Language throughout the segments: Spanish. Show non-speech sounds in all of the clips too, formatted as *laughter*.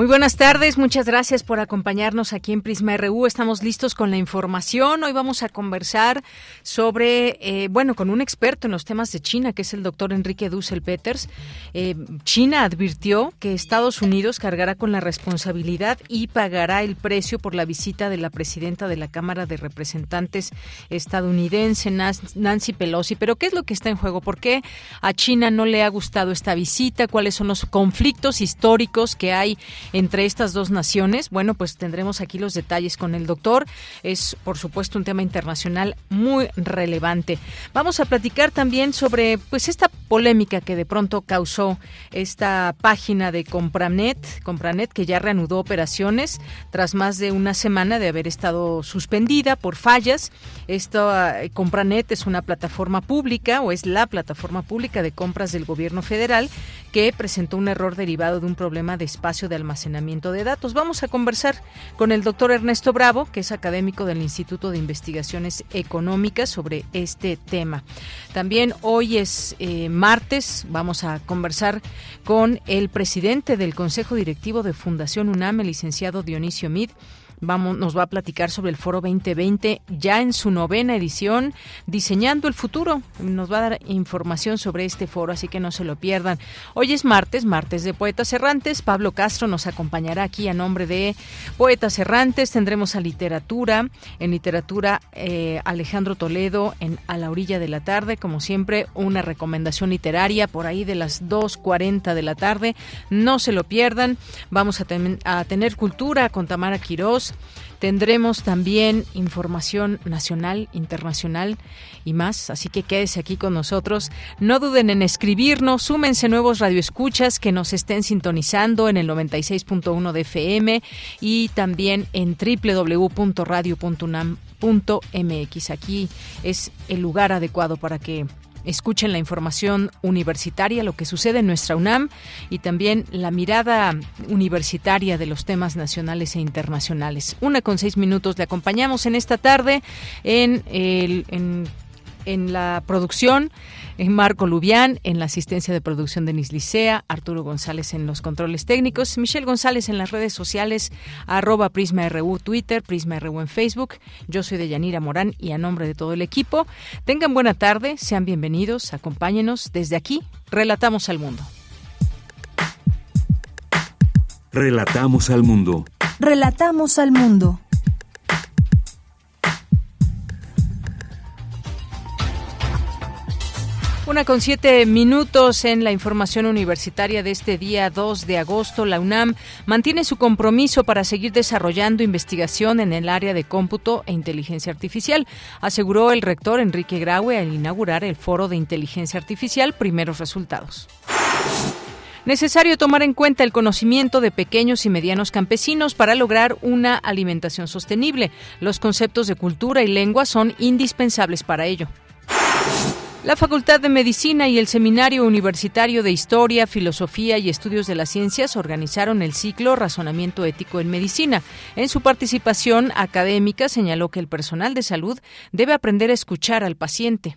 Muy buenas tardes, muchas gracias por acompañarnos aquí en Prisma RU. Estamos listos con la información. Hoy vamos a conversar sobre, eh, bueno, con un experto en los temas de China, que es el doctor Enrique Dussel Peters. Eh, China advirtió que Estados Unidos cargará con la responsabilidad y pagará el precio por la visita de la presidenta de la Cámara de Representantes estadounidense, Nancy Pelosi. Pero, ¿qué es lo que está en juego? ¿Por qué a China no le ha gustado esta visita? ¿Cuáles son los conflictos históricos que hay? Entre estas dos naciones. Bueno, pues tendremos aquí los detalles con el doctor. Es, por supuesto, un tema internacional muy relevante. Vamos a platicar también sobre pues esta polémica que de pronto causó esta página de Compranet, Compranet que ya reanudó operaciones tras más de una semana de haber estado suspendida por fallas. Esta eh, Compranet es una plataforma pública o es la plataforma pública de compras del gobierno federal que presentó un error derivado de un problema de espacio de almacenamiento de datos. Vamos a conversar con el doctor Ernesto Bravo, que es académico del Instituto de Investigaciones Económicas, sobre este tema. También hoy es eh, martes, vamos a conversar con el presidente del Consejo Directivo de Fundación UNAM, el licenciado Dionisio Mid Vamos, nos va a platicar sobre el Foro 2020 ya en su novena edición, diseñando el futuro. Nos va a dar información sobre este foro, así que no se lo pierdan. Hoy es martes, martes de Poetas Errantes. Pablo Castro nos acompañará aquí a nombre de Poetas Errantes. Tendremos a literatura, en literatura eh, Alejandro Toledo en A la orilla de la tarde, como siempre, una recomendación literaria por ahí de las 2.40 de la tarde. No se lo pierdan. Vamos a, a tener cultura con Tamara Quirós Tendremos también información nacional, internacional y más, así que quédese aquí con nosotros. No duden en escribirnos, súmense nuevos radioescuchas que nos estén sintonizando en el 96.1 de FM y también en www.radio.unam.mx. Aquí es el lugar adecuado para que Escuchen la información universitaria, lo que sucede en nuestra UNAM y también la mirada universitaria de los temas nacionales e internacionales. Una con seis minutos le acompañamos en esta tarde en, el, en la producción en Marco Lubián, en la asistencia de producción de Licea, Arturo González en los controles técnicos, Michelle González en las redes sociales, arroba Prisma RU Twitter, Prisma RU en Facebook. Yo soy de Yanira Morán y a nombre de todo el equipo, tengan buena tarde, sean bienvenidos, acompáñenos desde aquí, Relatamos al Mundo. Relatamos al Mundo. Relatamos al Mundo. Una con siete minutos en la información universitaria de este día 2 de agosto, la UNAM mantiene su compromiso para seguir desarrollando investigación en el área de cómputo e inteligencia artificial, aseguró el rector Enrique Graue al inaugurar el Foro de Inteligencia Artificial Primeros Resultados. Necesario tomar en cuenta el conocimiento de pequeños y medianos campesinos para lograr una alimentación sostenible. Los conceptos de cultura y lengua son indispensables para ello. La Facultad de Medicina y el Seminario Universitario de Historia, Filosofía y Estudios de las Ciencias organizaron el ciclo Razonamiento Ético en Medicina. En su participación académica señaló que el personal de salud debe aprender a escuchar al paciente.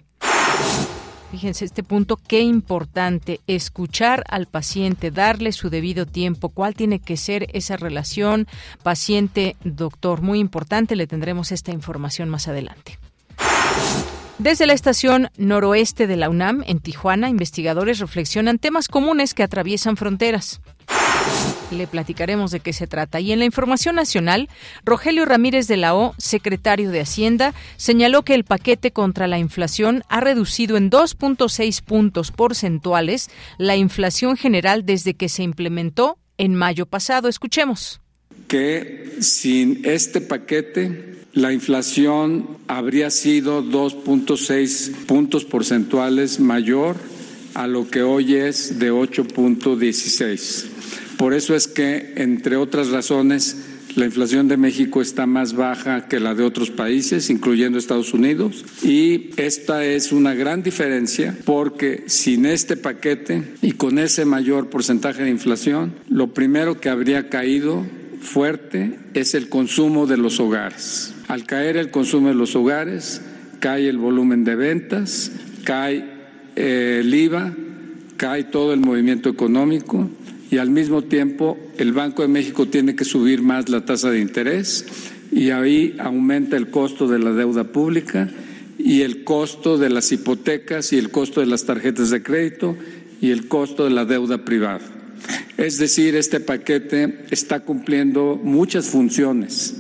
Fíjense este punto, qué importante, escuchar al paciente, darle su debido tiempo, cuál tiene que ser esa relación paciente-doctor. Muy importante, le tendremos esta información más adelante. Desde la estación noroeste de la UNAM, en Tijuana, investigadores reflexionan temas comunes que atraviesan fronteras. Le platicaremos de qué se trata. Y en la información nacional, Rogelio Ramírez de la O, secretario de Hacienda, señaló que el paquete contra la inflación ha reducido en 2.6 puntos porcentuales la inflación general desde que se implementó en mayo pasado. Escuchemos. Que sin este paquete la inflación habría sido 2.6 puntos porcentuales mayor a lo que hoy es de 8.16. Por eso es que, entre otras razones, la inflación de México está más baja que la de otros países, incluyendo Estados Unidos. Y esta es una gran diferencia porque sin este paquete y con ese mayor porcentaje de inflación, lo primero que habría caído fuerte es el consumo de los hogares. Al caer el consumo de los hogares, cae el volumen de ventas, cae eh, el IVA, cae todo el movimiento económico y al mismo tiempo el Banco de México tiene que subir más la tasa de interés y ahí aumenta el costo de la deuda pública y el costo de las hipotecas y el costo de las tarjetas de crédito y el costo de la deuda privada. Es decir, este paquete está cumpliendo muchas funciones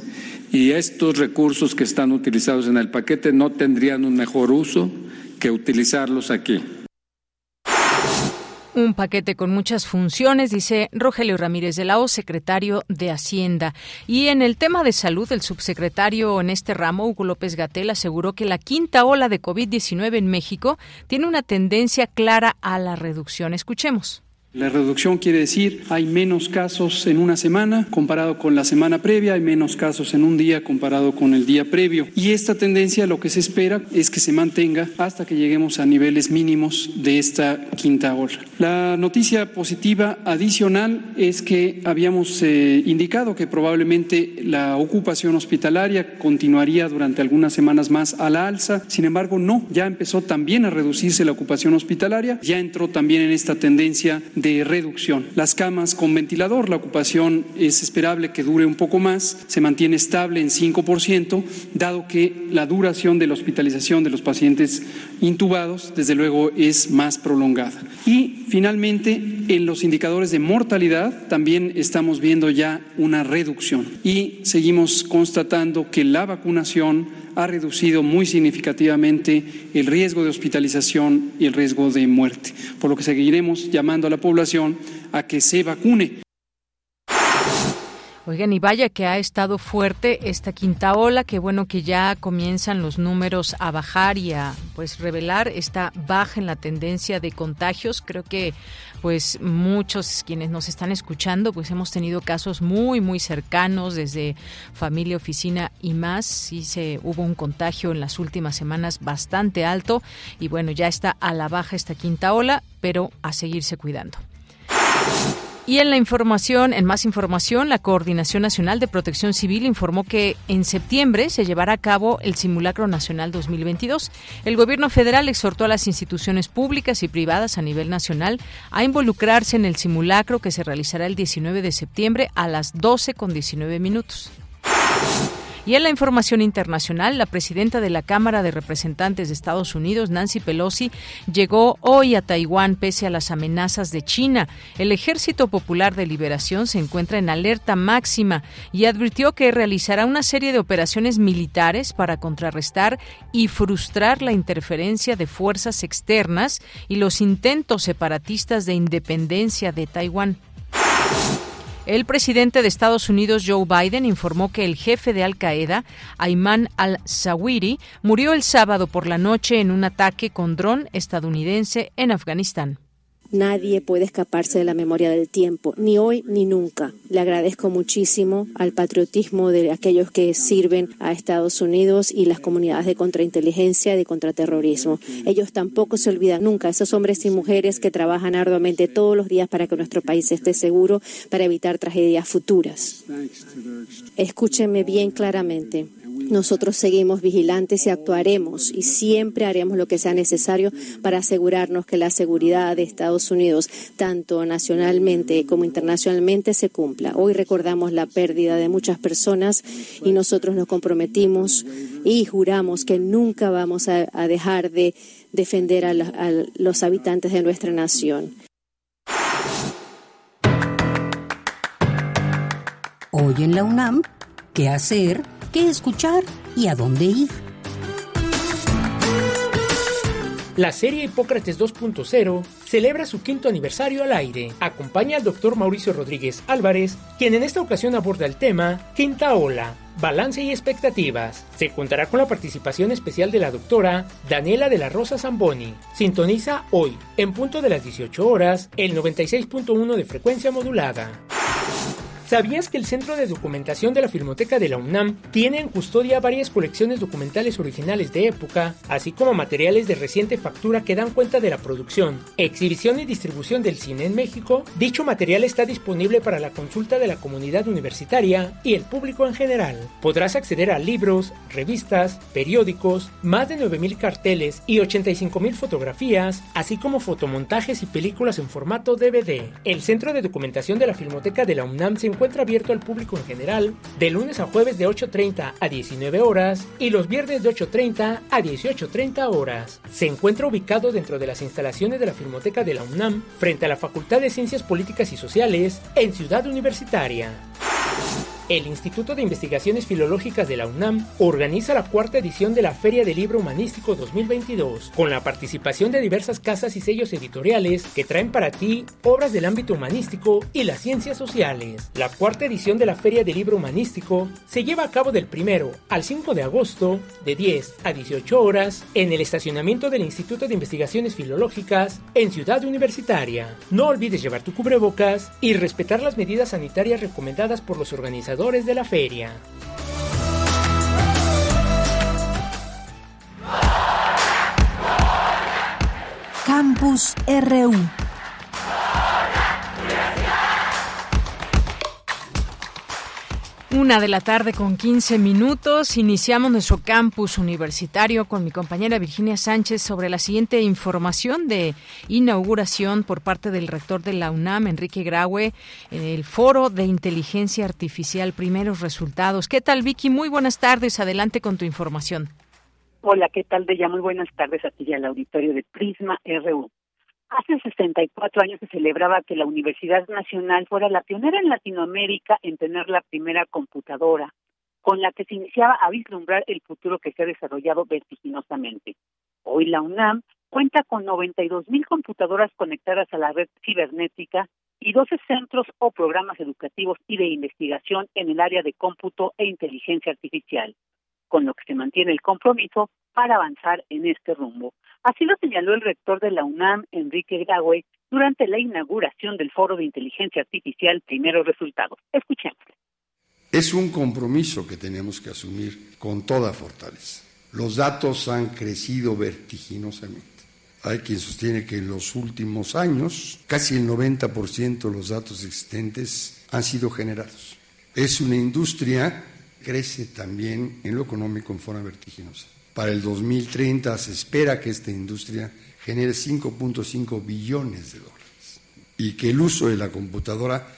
y estos recursos que están utilizados en el paquete no tendrían un mejor uso que utilizarlos aquí. Un paquete con muchas funciones, dice Rogelio Ramírez de la O, secretario de Hacienda. Y en el tema de salud, el subsecretario en este ramo, Hugo López Gatel, aseguró que la quinta ola de COVID-19 en México tiene una tendencia clara a la reducción. Escuchemos. La reducción quiere decir hay menos casos en una semana comparado con la semana previa, hay menos casos en un día comparado con el día previo. Y esta tendencia lo que se espera es que se mantenga hasta que lleguemos a niveles mínimos de esta quinta ola. La noticia positiva adicional es que habíamos eh, indicado que probablemente la ocupación hospitalaria continuaría durante algunas semanas más a la alza. Sin embargo, no, ya empezó también a reducirse la ocupación hospitalaria, ya entró también en esta tendencia de reducción. Las camas con ventilador, la ocupación es esperable que dure un poco más, se mantiene estable en 5%, dado que la duración de la hospitalización de los pacientes intubados, desde luego, es más prolongada. Y finalmente, en los indicadores de mortalidad también estamos viendo ya una reducción y seguimos constatando que la vacunación ha reducido muy significativamente el riesgo de hospitalización y el riesgo de muerte, por lo que seguiremos llamando a la población a que se vacune. Oigan, y vaya que ha estado fuerte esta quinta ola, que bueno que ya comienzan los números a bajar y a pues revelar esta baja en la tendencia de contagios. Creo que pues muchos quienes nos están escuchando pues hemos tenido casos muy muy cercanos desde familia, oficina y más. Sí se hubo un contagio en las últimas semanas bastante alto y bueno, ya está a la baja esta quinta ola, pero a seguirse cuidando. Y en la información, en más información, la Coordinación Nacional de Protección Civil informó que en septiembre se llevará a cabo el Simulacro Nacional 2022. El gobierno federal exhortó a las instituciones públicas y privadas a nivel nacional a involucrarse en el simulacro que se realizará el 19 de septiembre a las 12 con 19 minutos. Y en la información internacional, la presidenta de la Cámara de Representantes de Estados Unidos, Nancy Pelosi, llegó hoy a Taiwán pese a las amenazas de China. El Ejército Popular de Liberación se encuentra en alerta máxima y advirtió que realizará una serie de operaciones militares para contrarrestar y frustrar la interferencia de fuerzas externas y los intentos separatistas de independencia de Taiwán. El presidente de Estados Unidos, Joe Biden, informó que el jefe de Al Qaeda, Ayman al-Zawiri, murió el sábado por la noche en un ataque con dron estadounidense en Afganistán. Nadie puede escaparse de la memoria del tiempo, ni hoy ni nunca. Le agradezco muchísimo al patriotismo de aquellos que sirven a Estados Unidos y las comunidades de contrainteligencia y de contraterrorismo. Ellos tampoco se olvidan nunca, esos hombres y mujeres que trabajan arduamente todos los días para que nuestro país esté seguro, para evitar tragedias futuras. Escúchenme bien claramente. Nosotros seguimos vigilantes y actuaremos y siempre haremos lo que sea necesario para asegurarnos que la seguridad de Estados Unidos, tanto nacionalmente como internacionalmente, se cumpla. Hoy recordamos la pérdida de muchas personas y nosotros nos comprometimos y juramos que nunca vamos a, dejar de defender a los habitantes de nuestra nación. Hoy en la UNAM, ¿qué hacer? ¿Qué escuchar? ¿Y a dónde ir? La serie Hipócrates 2.0 celebra su quinto aniversario al aire. Acompaña al doctor Mauricio Rodríguez Álvarez, quien en esta ocasión aborda el tema Quinta Ola, balance y expectativas. Se contará con la participación especial de la doctora Daniela de la Rosa Zamboni. Sintoniza hoy, en punto de las 18 horas, el 96.1 de frecuencia modulada. ¿Sabías que el Centro de Documentación de la Filmoteca de la UNAM tiene en custodia varias colecciones documentales originales de época, así como materiales de reciente factura que dan cuenta de la producción, exhibición y distribución del cine en México? Dicho material está disponible para la consulta de la comunidad universitaria y el público en general. Podrás acceder a libros, revistas, periódicos, más de 9.000 carteles y 85.000 fotografías, así como fotomontajes y películas en formato DVD. El Centro de Documentación de la Filmoteca de la UNAM se encuentra abierto al público en general de lunes a jueves de 8.30 a 19 horas y los viernes de 8.30 a 18.30 horas. Se encuentra ubicado dentro de las instalaciones de la Filmoteca de la UNAM frente a la Facultad de Ciencias Políticas y Sociales en Ciudad Universitaria. El Instituto de Investigaciones Filológicas de la UNAM organiza la cuarta edición de la Feria del Libro Humanístico 2022, con la participación de diversas casas y sellos editoriales que traen para ti obras del ámbito humanístico y las ciencias sociales. La cuarta edición de la Feria del Libro Humanístico se lleva a cabo del 1 al 5 de agosto, de 10 a 18 horas, en el estacionamiento del Instituto de Investigaciones Filológicas en Ciudad Universitaria. No olvides llevar tu cubrebocas y respetar las medidas sanitarias recomendadas por los organizadores de la feria. Campus RU Una de la tarde con 15 minutos. Iniciamos nuestro campus universitario con mi compañera Virginia Sánchez sobre la siguiente información de inauguración por parte del rector de la UNAM, Enrique Graue, en el Foro de Inteligencia Artificial. Primeros resultados. ¿Qué tal, Vicky? Muy buenas tardes. Adelante con tu información. Hola, ¿qué tal, ya Muy buenas tardes a ti y al auditorio de Prisma RU. Hace 64 años se celebraba que la Universidad Nacional fuera la pionera en Latinoamérica en tener la primera computadora, con la que se iniciaba a vislumbrar el futuro que se ha desarrollado vertiginosamente. Hoy la UNAM cuenta con 92 mil computadoras conectadas a la red cibernética y 12 centros o programas educativos y de investigación en el área de cómputo e inteligencia artificial, con lo que se mantiene el compromiso para avanzar en este rumbo. Así lo señaló el rector de la UNAM, Enrique Graue, durante la inauguración del Foro de Inteligencia Artificial Primeros Resultados. Escuchemos. Es un compromiso que tenemos que asumir con toda fortaleza. Los datos han crecido vertiginosamente. Hay quien sostiene que en los últimos años casi el 90% de los datos existentes han sido generados. Es una industria crece también en lo económico en forma vertiginosa. Para el 2030 se espera que esta industria genere 5.5 billones de dólares y que el uso de la computadora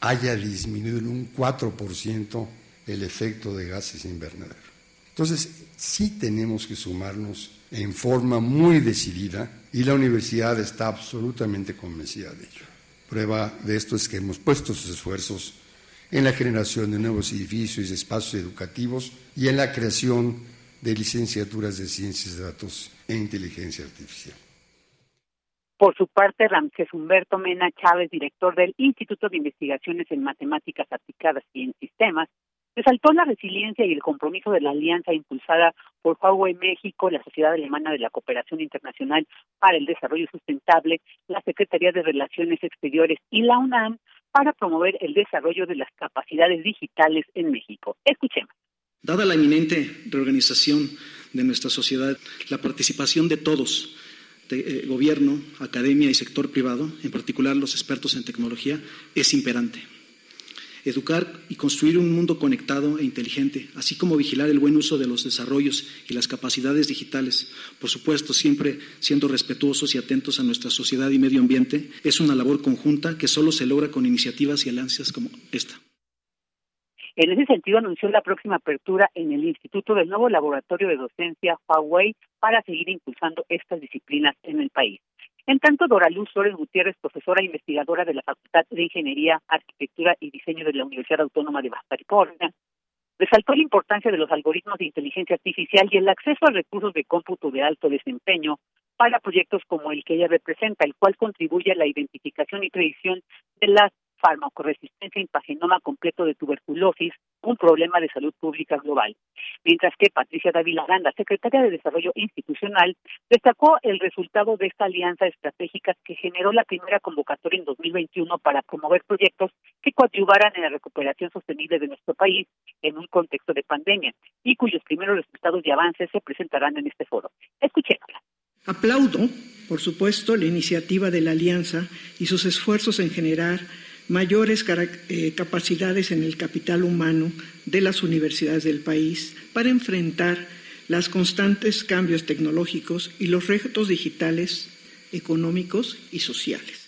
haya disminuido en un 4% el efecto de gases invernadero. Entonces, sí tenemos que sumarnos en forma muy decidida y la universidad está absolutamente convencida de ello. Prueba de esto es que hemos puesto sus esfuerzos en la generación de nuevos edificios y espacios educativos y en la creación de licenciaturas de Ciencias de Datos e Inteligencia Artificial. Por su parte, Ramsés Humberto Mena Chávez, director del Instituto de Investigaciones en Matemáticas Aplicadas y en Sistemas, resaltó la resiliencia y el compromiso de la alianza impulsada por Huawei México, la Sociedad Alemana de la Cooperación Internacional para el Desarrollo Sustentable, la Secretaría de Relaciones Exteriores y la UNAM para promover el desarrollo de las capacidades digitales en México. Escuchemos. Dada la inminente reorganización de nuestra sociedad, la participación de todos, eh, gobierno, academia y sector privado, en particular los expertos en tecnología, es imperante. Educar y construir un mundo conectado e inteligente, así como vigilar el buen uso de los desarrollos y las capacidades digitales, por supuesto siempre siendo respetuosos y atentos a nuestra sociedad y medio ambiente, es una labor conjunta que solo se logra con iniciativas y alianzas como esta. En ese sentido, anunció la próxima apertura en el Instituto del nuevo laboratorio de docencia Huawei para seguir impulsando estas disciplinas en el país. En tanto, Dora Luz Flores Gutiérrez, profesora e investigadora de la Facultad de Ingeniería, Arquitectura y Diseño de la Universidad Autónoma de Baja California, resaltó la importancia de los algoritmos de inteligencia artificial y el acceso a recursos de cómputo de alto desempeño para proyectos como el que ella representa, el cual contribuye a la identificación y predicción de las farmacoresistencia impagenoma completo de tuberculosis, un problema de salud pública global. Mientras que Patricia Dávila Ganda, secretaria de Desarrollo Institucional, destacó el resultado de esta alianza estratégica que generó la primera convocatoria en 2021 para promover proyectos que coadyuvaran en la recuperación sostenible de nuestro país en un contexto de pandemia y cuyos primeros resultados y avances se presentarán en este foro. Escuchémosla. Aplaudo, por supuesto, la iniciativa de la Alianza y sus esfuerzos en generar mayores eh, capacidades en el capital humano de las universidades del país para enfrentar los constantes cambios tecnológicos y los retos digitales, económicos y sociales.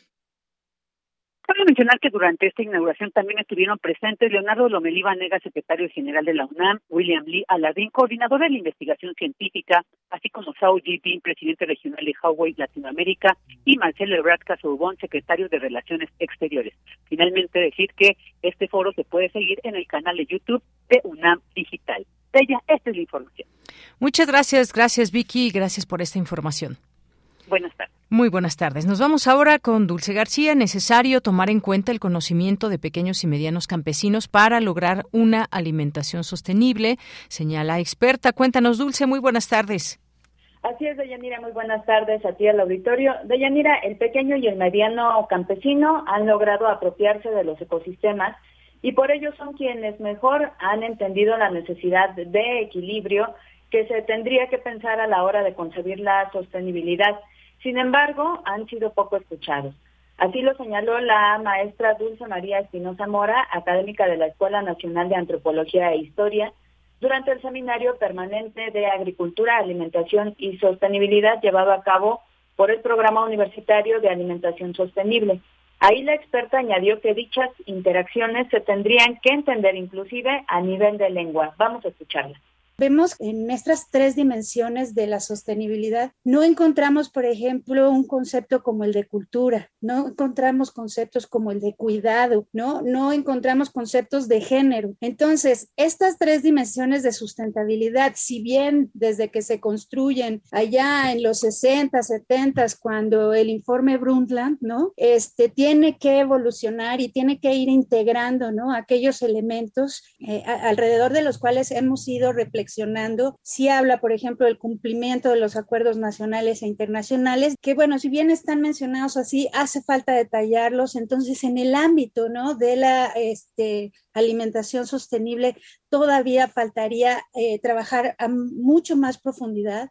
Cabe mencionar que durante esta inauguración también estuvieron presentes Leonardo Lomelí Vanega, secretario general de la UNAM, William Lee Aladín, coordinador de la investigación científica, así como Sao Jinping, presidente regional de Huawei Latinoamérica, y Marcelo Ebrard Casobón, secretario de Relaciones Exteriores. Finalmente decir que este foro se puede seguir en el canal de YouTube de UNAM Digital. Bella, esta es la información. Muchas gracias, gracias Vicky, gracias por esta información. Buenas tardes. Muy buenas tardes. Nos vamos ahora con Dulce García. Necesario tomar en cuenta el conocimiento de pequeños y medianos campesinos para lograr una alimentación sostenible, señala experta. Cuéntanos, Dulce, muy buenas tardes. Así es, Deyanira, muy buenas tardes a ti al auditorio. Deyanira, el pequeño y el mediano campesino han logrado apropiarse de los ecosistemas y por ello son quienes mejor han entendido la necesidad de equilibrio que se tendría que pensar a la hora de concebir la sostenibilidad. Sin embargo, han sido poco escuchados. Así lo señaló la maestra Dulce María Espinosa Mora, académica de la Escuela Nacional de Antropología e Historia, durante el seminario permanente de Agricultura, Alimentación y Sostenibilidad llevado a cabo por el Programa Universitario de Alimentación Sostenible. Ahí la experta añadió que dichas interacciones se tendrían que entender inclusive a nivel de lengua. Vamos a escucharla. Vemos en nuestras tres dimensiones de la sostenibilidad, no encontramos, por ejemplo, un concepto como el de cultura, no encontramos conceptos como el de cuidado, ¿no? No encontramos conceptos de género. Entonces, estas tres dimensiones de sustentabilidad, si bien desde que se construyen allá en los 60, 70, cuando el informe Brundtland, ¿no? Este tiene que evolucionar y tiene que ir integrando, ¿no? Aquellos elementos eh, alrededor de los cuales hemos ido si habla, por ejemplo, del cumplimiento de los acuerdos nacionales e internacionales, que bueno, si bien están mencionados así, hace falta detallarlos. Entonces, en el ámbito, ¿no? De la este, alimentación sostenible, todavía faltaría eh, trabajar a mucho más profundidad.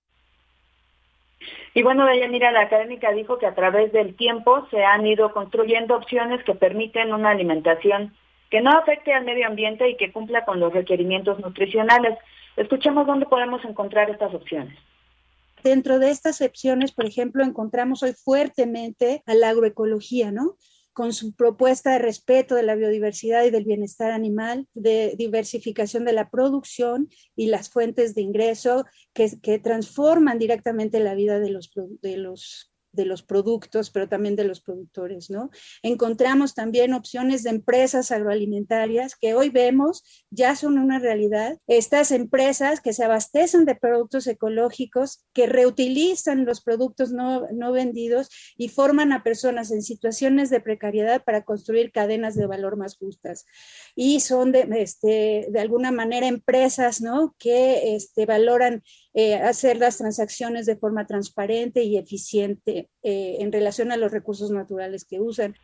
Y bueno, mira, la académica dijo que a través del tiempo se han ido construyendo opciones que permiten una alimentación que no afecte al medio ambiente y que cumpla con los requerimientos nutricionales. Escuchemos dónde podemos encontrar estas opciones. Dentro de estas opciones, por ejemplo, encontramos hoy fuertemente a la agroecología, ¿no? con su propuesta de respeto de la biodiversidad y del bienestar animal, de diversificación de la producción y las fuentes de ingreso que, transforman directamente la vida de los, de los de los productos, pero también de los productores, ¿no? Encontramos también opciones de empresas agroalimentarias que hoy vemos ya son una realidad. Estas empresas que se abastecen de productos ecológicos, que reutilizan los productos no, no vendidos y forman a personas en situaciones de precariedad para construir cadenas de valor más justas. Y son de, este, de alguna manera empresas, ¿no? Que este, valoran eh, hacer las transacciones de forma transparente y eficiente eh, en relación a los recursos naturales que usan.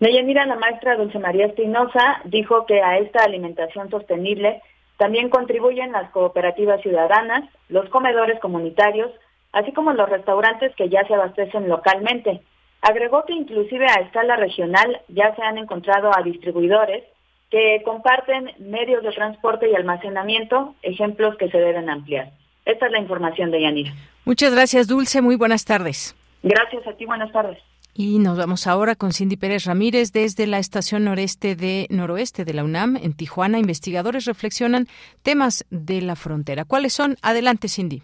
mira la maestra Dulce María Espinosa dijo que a esta alimentación sostenible también contribuyen las cooperativas ciudadanas, los comedores comunitarios, así como los restaurantes que ya se abastecen localmente. Agregó que inclusive a escala regional ya se han encontrado a distribuidores que comparten medios de transporte y almacenamiento, ejemplos que se deben ampliar. Esta es la información de Yanira. Muchas gracias, Dulce. Muy buenas tardes. Gracias a ti, buenas tardes. Y nos vamos ahora con Cindy Pérez Ramírez desde la estación noreste de noroeste de la UNAM en Tijuana. Investigadores reflexionan temas de la frontera. ¿Cuáles son? Adelante, Cindy.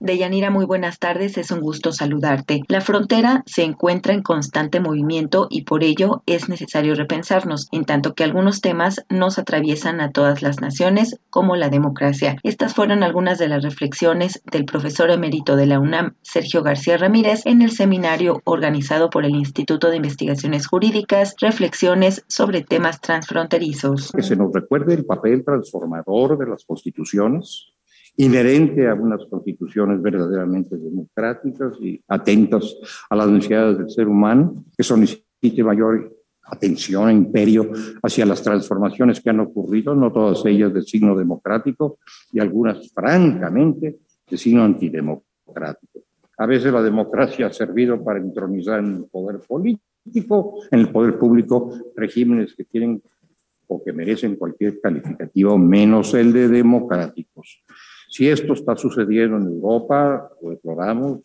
Deyanira, muy buenas tardes, es un gusto saludarte. La frontera se encuentra en constante movimiento y por ello es necesario repensarnos, en tanto que algunos temas nos atraviesan a todas las naciones, como la democracia. Estas fueron algunas de las reflexiones del profesor emérito de la UNAM, Sergio García Ramírez, en el seminario organizado por el Instituto de Investigaciones Jurídicas, Reflexiones sobre temas transfronterizos. Que se nos recuerde el papel transformador de las constituciones inherente a unas constituciones verdaderamente democráticas y atentas a las necesidades del ser humano, que son necesite mayor atención e imperio hacia las transformaciones que han ocurrido, no todas ellas de signo democrático y algunas francamente de signo antidemocrático. A veces la democracia ha servido para entronizar en el poder político, en el poder público, regímenes que tienen o que merecen cualquier calificativo menos el de democráticos. Si esto está sucediendo en Europa, lo deploramos,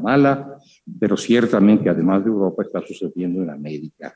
mala, pero ciertamente además de Europa está sucediendo en América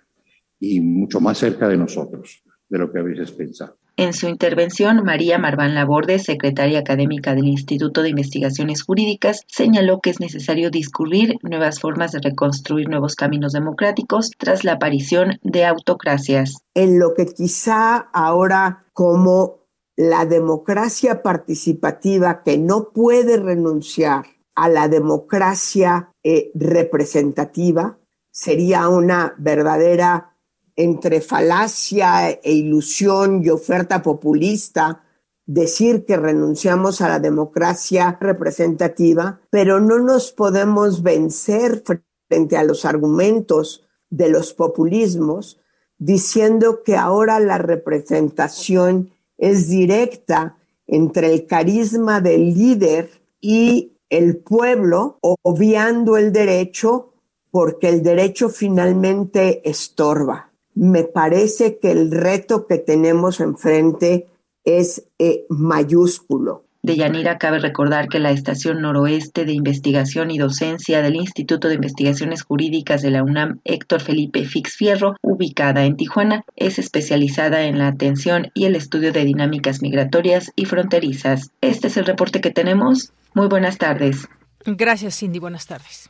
y mucho más cerca de nosotros de lo que a veces pensamos. En su intervención, María Marván Laborde, secretaria académica del Instituto de Investigaciones Jurídicas, señaló que es necesario discurrir nuevas formas de reconstruir nuevos caminos democráticos tras la aparición de autocracias. En lo que quizá ahora como la democracia participativa que no puede renunciar a la democracia eh, representativa sería una verdadera entre falacia e ilusión y oferta populista decir que renunciamos a la democracia representativa, pero no nos podemos vencer frente a los argumentos de los populismos diciendo que ahora la representación es directa entre el carisma del líder y el pueblo, obviando el derecho porque el derecho finalmente estorba. Me parece que el reto que tenemos enfrente es eh, mayúsculo. De Yanira cabe recordar que la Estación Noroeste de Investigación y Docencia del Instituto de Investigaciones Jurídicas de la UNAM Héctor Felipe Fix Fierro, ubicada en Tijuana, es especializada en la atención y el estudio de dinámicas migratorias y fronterizas. Este es el reporte que tenemos. Muy buenas tardes. Gracias, Cindy. Buenas tardes.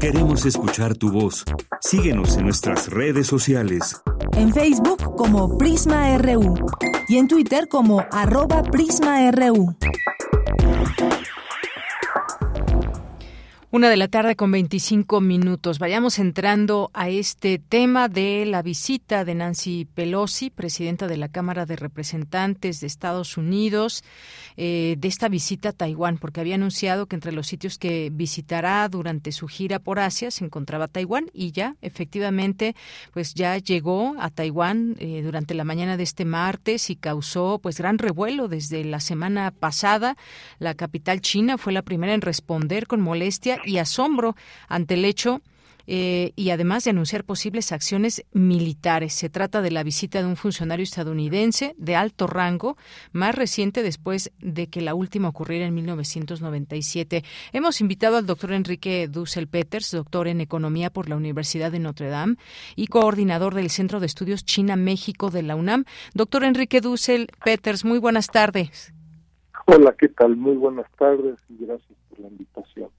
Queremos escuchar tu voz. Síguenos en nuestras redes sociales. En Facebook como Prisma RU y en Twitter como arroba PrismaRU. Una de la tarde con 25 minutos. Vayamos entrando a este tema de la visita de Nancy Pelosi, presidenta de la Cámara de Representantes de Estados Unidos, eh, de esta visita a Taiwán, porque había anunciado que entre los sitios que visitará durante su gira por Asia se encontraba Taiwán y ya, efectivamente, pues ya llegó a Taiwán eh, durante la mañana de este martes y causó pues gran revuelo desde la semana pasada. La capital china fue la primera en responder con molestia y asombro ante el hecho eh, y además de anunciar posibles acciones militares. Se trata de la visita de un funcionario estadounidense de alto rango, más reciente después de que la última ocurriera en 1997. Hemos invitado al doctor Enrique Dussel Peters, doctor en Economía por la Universidad de Notre Dame y coordinador del Centro de Estudios China-México de la UNAM. Doctor Enrique Dussel Peters, muy buenas tardes. Hola, ¿qué tal? Muy buenas tardes y gracias por la invitación.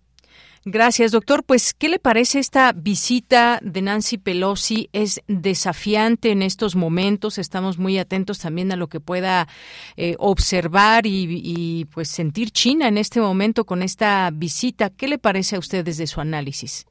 Gracias, doctor. Pues, ¿qué le parece esta visita de Nancy Pelosi? Es desafiante en estos momentos. Estamos muy atentos también a lo que pueda eh, observar y, pues sentir China en este momento con esta visita. ¿Qué le parece a usted desde su análisis?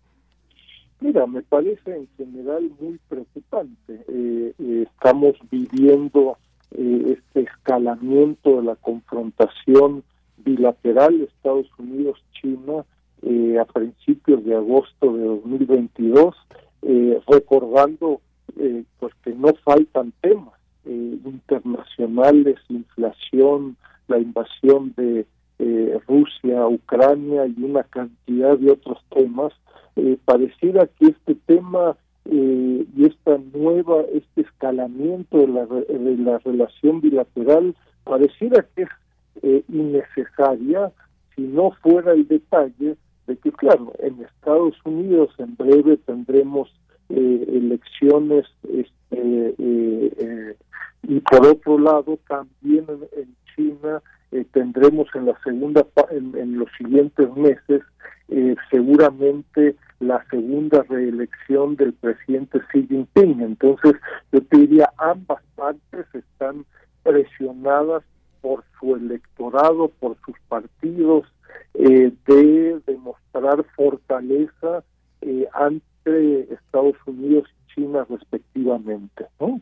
Mira, me parece en general muy preocupante. Eh, eh, estamos viviendo este escalamiento de la confrontación bilateral Estados Unidos-China eh, a principios de agosto de 2022, eh, recordando eh, pues que no faltan temas internacionales, inflación, la invasión de Rusia, Ucrania y una cantidad de otros temas, pareciera que este tema y esta nueva, este escalamiento de la, de la relación bilateral pareciera que es innecesaria si no fuera el detalle de que, claro, en Estados Unidos en breve tendremos eh, elecciones este, eh, eh, y por otro lado también en, China tendremos en la segunda en, los siguientes meses eh, seguramente la segunda reelección del presidente Xi Jinping. Entonces, yo te diría, ambas partes están presionadas por su electorado, por sus partidos, eh, de demostrar fortaleza eh, ante Estados Unidos y China respectivamente, ¿no?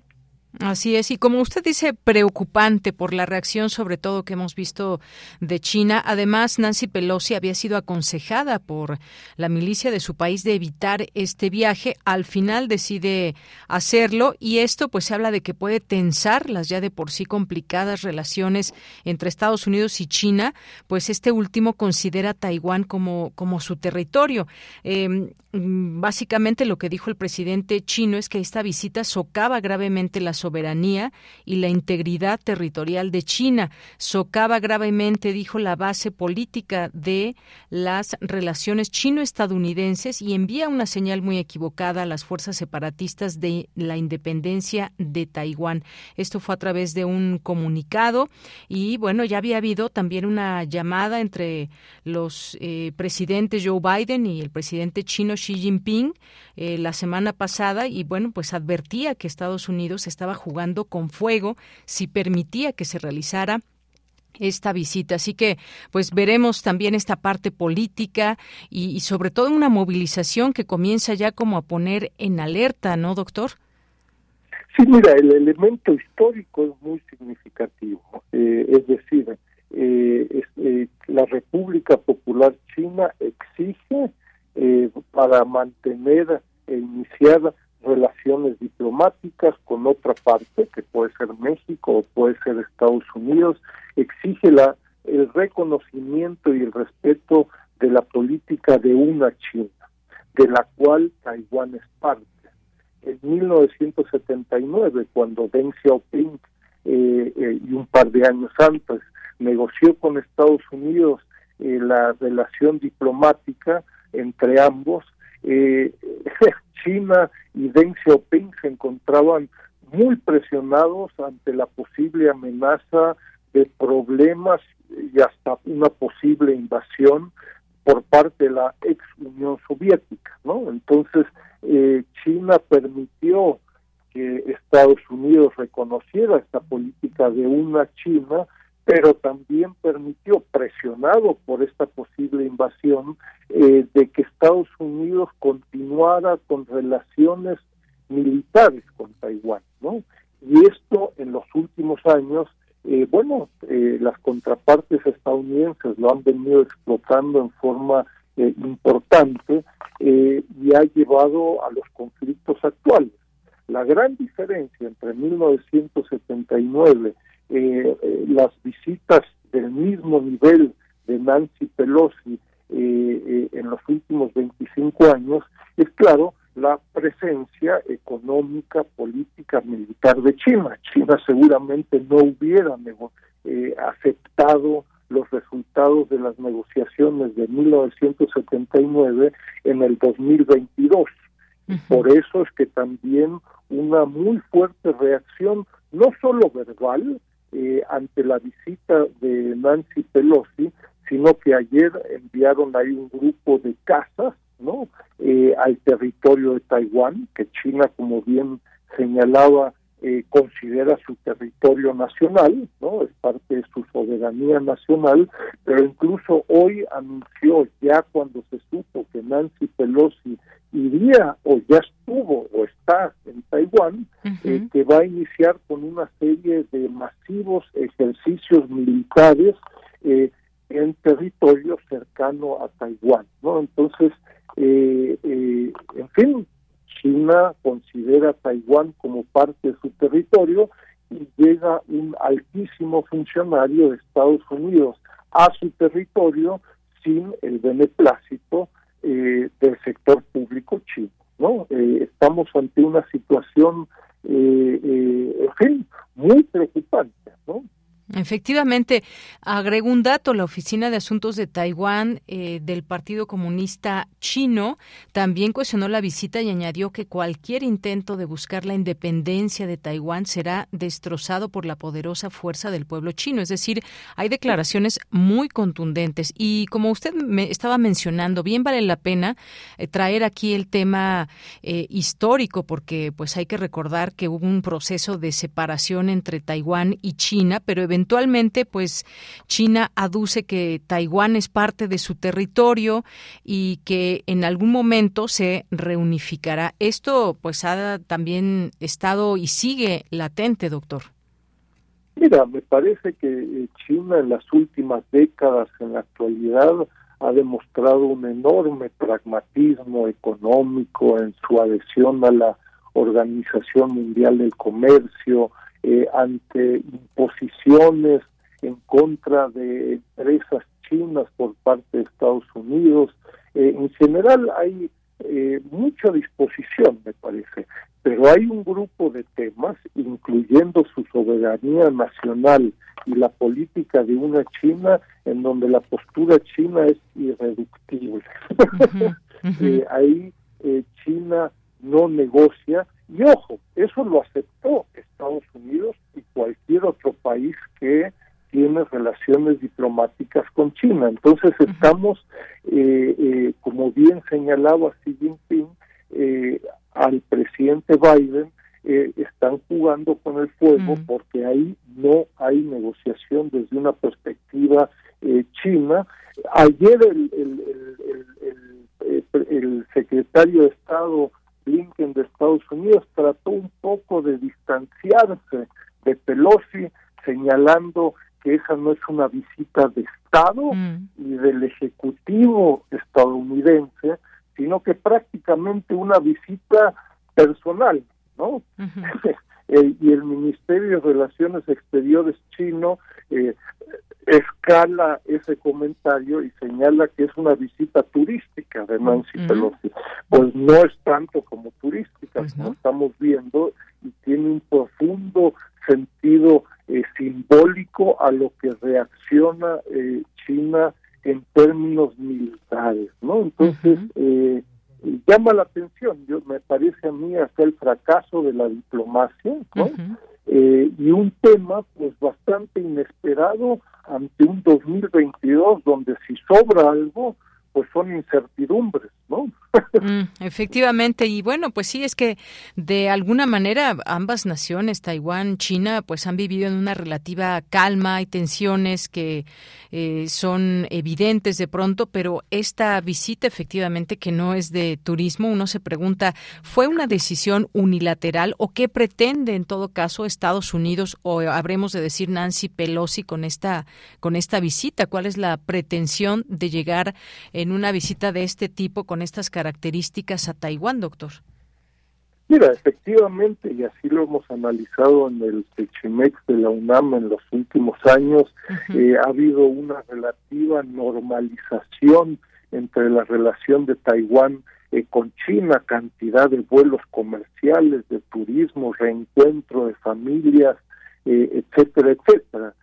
Así es, y como usted dice, preocupante por la reacción sobre todo que hemos visto de China. Además, Nancy Pelosi había sido aconsejada por la milicia de su país de evitar este viaje. Al final decide hacerlo y esto pues se habla de que puede tensar las ya de por sí complicadas relaciones entre Estados Unidos y China, pues este último considera Taiwán como, como su territorio. Em, básicamente lo que dijo el presidente chino es que esta visita socava gravemente la soberanía y la integridad territorial de China. Socava gravemente, dijo, la base política de las relaciones chino-estadounidenses y envía una señal muy equivocada a las fuerzas separatistas de la independencia de Taiwán. Esto fue a través de un comunicado y, bueno, ya había habido también una llamada entre los eh, presidentes Joe Biden y el presidente chino Xi Jinping eh, la semana pasada y, bueno, pues advertía que Estados Unidos estaba jugando con fuego si permitía que se realizara esta visita. Así que, pues veremos también esta parte política y, sobre todo una movilización que comienza ya como a poner en alerta, ¿no, doctor? Sí, mira, el elemento histórico es muy significativo. Eh, es decir, eh, eh, la República Popular China exige para mantener e iniciar relaciones diplomáticas con otra parte, que puede ser México o puede ser Estados Unidos, exige la, el reconocimiento y el respeto de la política de una China, de la cual Taiwán es parte. En 1979, cuando Deng Xiaoping eh, eh, y un par de años antes negoció con Estados Unidos eh, la relación diplomática entre ambos, eh, *laughs* China y Deng Xiaoping se encontraban muy presionados ante la posible amenaza de problemas y hasta una posible invasión por parte de la ex Unión Soviética, ¿no? Entonces eh, China permitió que Estados Unidos reconociera esta política de una China pero también permitió, presionado por esta posible invasión, eh, de que Estados Unidos continuara con relaciones militares con Taiwán, ¿no? Y esto en los últimos años, eh, bueno, eh, las contrapartes estadounidenses lo han venido explotando en forma importante y ha llevado a los conflictos actuales. La gran diferencia entre 1979 eh, eh, las visitas del mismo nivel de Nancy Pelosi eh, en los últimos 25 años es claro la presencia económica, política, militar de China. China seguramente no hubiera aceptado los resultados de las negociaciones de 1979 en el 2022. Por eso es que también una muy fuerte reacción, no solo verbal, eh, ante la visita de Nancy Pelosi, sino que ayer enviaron ahí un grupo de casas, ¿no? Eh, al territorio de Taiwán, que China, como bien señalaba, eh, considera su territorio nacional, ¿no? Es parte de su soberanía nacional, pero incluso hoy anunció, ya cuando se supo que Nancy Pelosi iría o ya estuvo o está en Taiwán, eh, que va a iniciar con una serie de masivos ejercicios militares eh, en territorio cercano a Taiwán, ¿no? Entonces, eh, en fin, China considera a Taiwán como parte de su territorio y llega un altísimo funcionario de Estados Unidos a su territorio sin el beneplácito eh, del sector público chino. ¿no? Eh, estamos ante una situación, eh, en fin, muy preocupante. ¿no? Efectivamente, agrego un dato, la Oficina de Asuntos de Taiwán eh, del Partido Comunista Chino también cuestionó la visita y añadió que cualquier intento de buscar la independencia de Taiwán será destrozado por la poderosa fuerza del pueblo chino. Es decir, hay declaraciones muy contundentes y como usted me estaba mencionando, bien vale la pena eh, traer aquí el tema eh, histórico porque pues hay que recordar que hubo un proceso de separación entre Taiwán y China, pero eventualmente eventualmente, pues China aduce que Taiwán es parte de su territorio y que en algún momento se reunificará. Esto, pues, ha también estado y sigue latente, doctor. Mira, me parece que eh, China en las últimas décadas, en la actualidad, ha demostrado un enorme pragmatismo económico en su adhesión a la Organización Mundial del Comercio, eh, ante imposiciones en contra de empresas chinas por parte de Estados Unidos. Eh, en general hay eh, mucha disposición, me parece, pero hay un grupo de temas, incluyendo su soberanía nacional y la política de una China, en donde la postura china es irreductible. *laughs* ahí China no negocia y ojo, eso lo aceptó Estados Unidos y cualquier otro país que tiene relaciones diplomáticas con China. Entonces estamos, eh, eh, como bien señalaba Xi Jinping, eh, al presidente Biden, están jugando con el fuego porque ahí no hay negociación desde una perspectiva china. Ayer el, el, el secretario de Estado Blinken de Estados Unidos trató un poco de distanciarse de Pelosi, señalando que esa no es una visita de Estado mm. y del Ejecutivo estadounidense, sino que prácticamente una visita personal, ¿no? *laughs* y el Ministerio de Relaciones Exteriores chino eh, escala ese comentario y señala que es una visita turística de Nancy Pelosi. Pues no es tanto como turística, pues como estamos viendo, y tiene un profundo sentido eh, simbólico a lo que reacciona eh, China en términos militares, ¿no? Entonces, eh, llama la atención, yo me parece a mí hasta el fracaso de la diplomacia, ¿no? Eh, y un tema pues bastante inesperado ante un 2022 donde si sobra algo pues son incertidumbres, ¿no? Mm, efectivamente, y bueno, pues sí, es que de alguna manera ambas naciones, Taiwán, China, pues han vivido en una relativa calma y tensiones que eh, son evidentes de pronto, pero esta visita efectivamente que no es de turismo, uno se pregunta, ¿fue una decisión unilateral o qué pretende en todo caso Estados Unidos o habremos de decir Nancy Pelosi con esta, con esta visita? ¿Cuál es la pretensión de llegar en una visita de este tipo con estas características a Taiwán, doctor? Mira, efectivamente, y así lo hemos analizado en el Techimex de la UNAM en los últimos años, eh, ha habido una relativa normalización entre la relación de Taiwán eh, con China, cantidad de vuelos comerciales, de turismo, reencuentro de familias, eh, etcétera, etcétera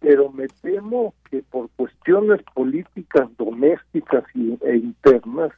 pero me temo que por cuestiones políticas domésticas e internas,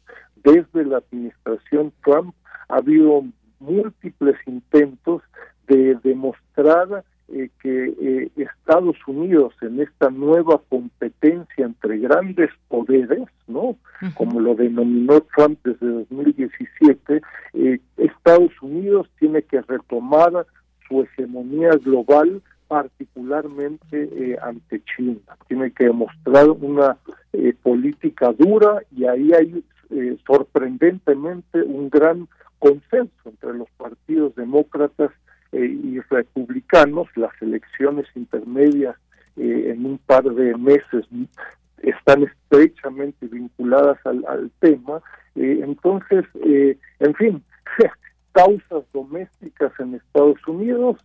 desde la administración Trump ha habido múltiples intentos de demostrar eh, que eh, Estados Unidos en esta nueva competencia entre grandes poderes, ¿no? Como lo denominó Trump desde 2017, eh, Estados Unidos tiene que retomar su hegemonía global particularmente eh, ante China. Tiene que demostrar una eh, política dura y ahí hay eh, sorprendentemente un gran consenso entre los partidos demócratas y republicanos. Las elecciones intermedias en un par de meses están estrechamente vinculadas al, al tema. entonces, en fin, *laughs* causas domésticas en Estados Unidos,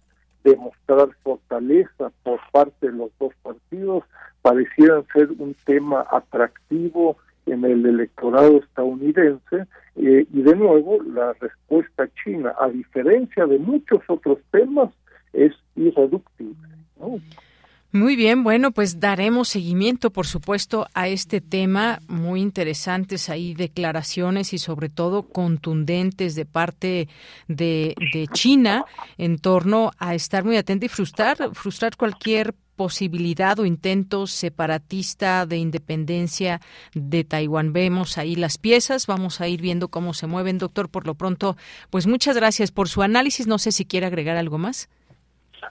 demostrar fortaleza por parte de los dos partidos parecieran ser un tema atractivo en el electorado estadounidense eh, y de nuevo la respuesta china, a diferencia de muchos otros temas, es irreductible. Muy bien, bueno, pues daremos seguimiento, por supuesto, a este tema. Muy interesantes ahí declaraciones y sobre todo contundentes de parte de, de China en torno a estar muy atenta y frustrar, frustrar cualquier posibilidad o intento separatista de independencia de Taiwán. Vemos ahí las piezas, vamos a ir viendo cómo se mueven, doctor. Por lo pronto, pues muchas gracias por su análisis. No sé si quiere agregar algo más.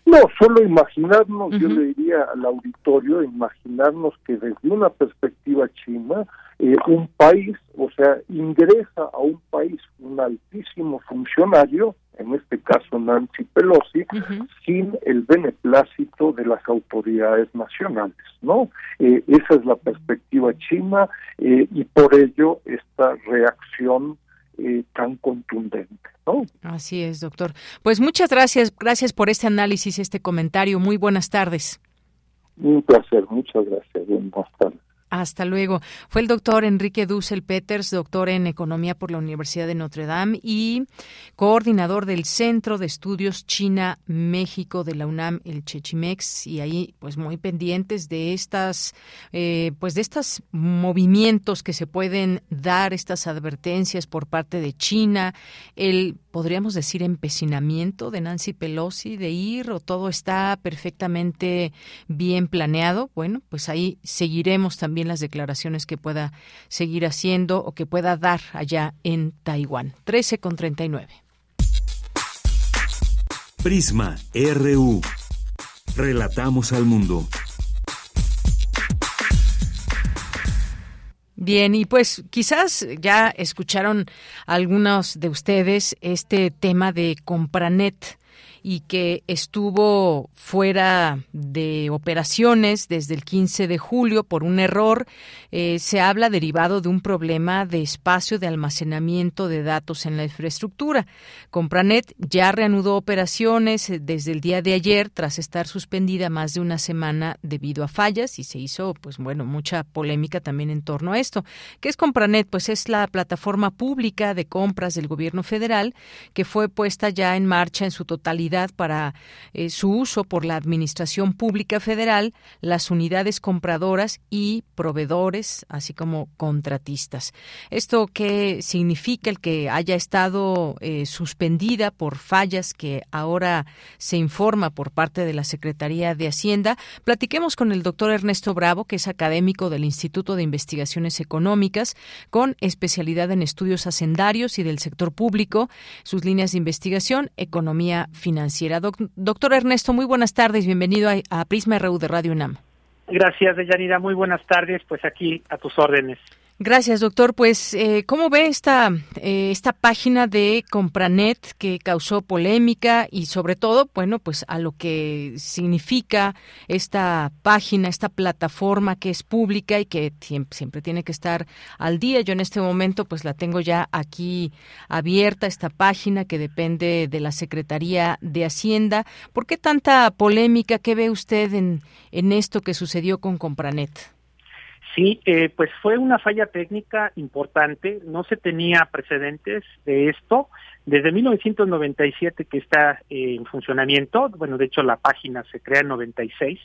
No, solo imaginarnos, yo le diría al auditorio, imaginarnos que desde una perspectiva china, eh, un país, o sea, ingresa a un país un altísimo funcionario, en este caso Nancy Pelosi, sin el beneplácito de las autoridades nacionales, ¿no? Eh, esa es la perspectiva china eh, y por ello esta reacción eh, tan contundente, ¿no? Así es, doctor. Pues muchas gracias, gracias por este análisis, este comentario. Muy buenas tardes. Un placer, muchas gracias. Buenas tardes. Hasta luego. Fue el doctor Enrique Dussel Peters, doctor en Economía por la Universidad de Notre Dame y coordinador del Centro de Estudios China-México de la UNAM, el Chechimex, y ahí pues muy pendientes de estas, eh, pues de estos movimientos que se pueden dar, estas advertencias por parte de China, el podríamos decir empecinamiento de Nancy Pelosi de ir o todo está perfectamente bien planeado. Bueno, pues ahí seguiremos también las declaraciones que pueda seguir haciendo o que pueda dar allá en Taiwán. 13 con 39. Prisma RU. Relatamos al mundo. Bien, y pues quizás ya escucharon algunos de ustedes este tema de Compranet y que estuvo fuera de operaciones desde el 15 de julio por un error. Eh, se habla derivado de un problema de espacio de almacenamiento de datos en la infraestructura. Compranet ya reanudó operaciones eh, desde el día de ayer tras estar suspendida más de una semana debido a fallas y se hizo, pues bueno, mucha polémica también en torno a esto. ¿Qué es Compranet? Pues es la plataforma pública de compras del gobierno federal que fue puesta ya en marcha en su totalidad para eh, su uso por la Administración Pública Federal, las unidades compradoras y proveedores, así como contratistas. ¿Esto qué significa el que haya estado eh, suspendida por fallas que ahora se informa por parte de la Secretaría de Hacienda? Platiquemos con el doctor Ernesto Bravo, que es académico del Instituto de Investigaciones Económicas, con especialidad en estudios hacendarios y del sector público, sus líneas de investigación, economía financiera doctor Ernesto, muy buenas tardes, bienvenido a, Prisma RU de Radio UNAM. Gracias, Deyanira, muy buenas tardes, pues aquí a tus órdenes. Gracias, doctor. Pues, eh, ¿cómo ve esta, eh, esta página de Compranet que causó polémica y sobre todo, bueno, pues a lo que significa esta página, esta plataforma que es pública y que siempre tiene que estar al día? Yo en este momento, pues la tengo ya aquí abierta, esta página que depende de la Secretaría de Hacienda. ¿Por qué tanta polémica? ¿Qué ve usted en, en esto que sucedió con Compranet? Sí, eh, pues fue una falla técnica importante, no se tenía precedentes de esto. Desde 1997 que está eh, en funcionamiento, bueno, de hecho la página se crea en 96,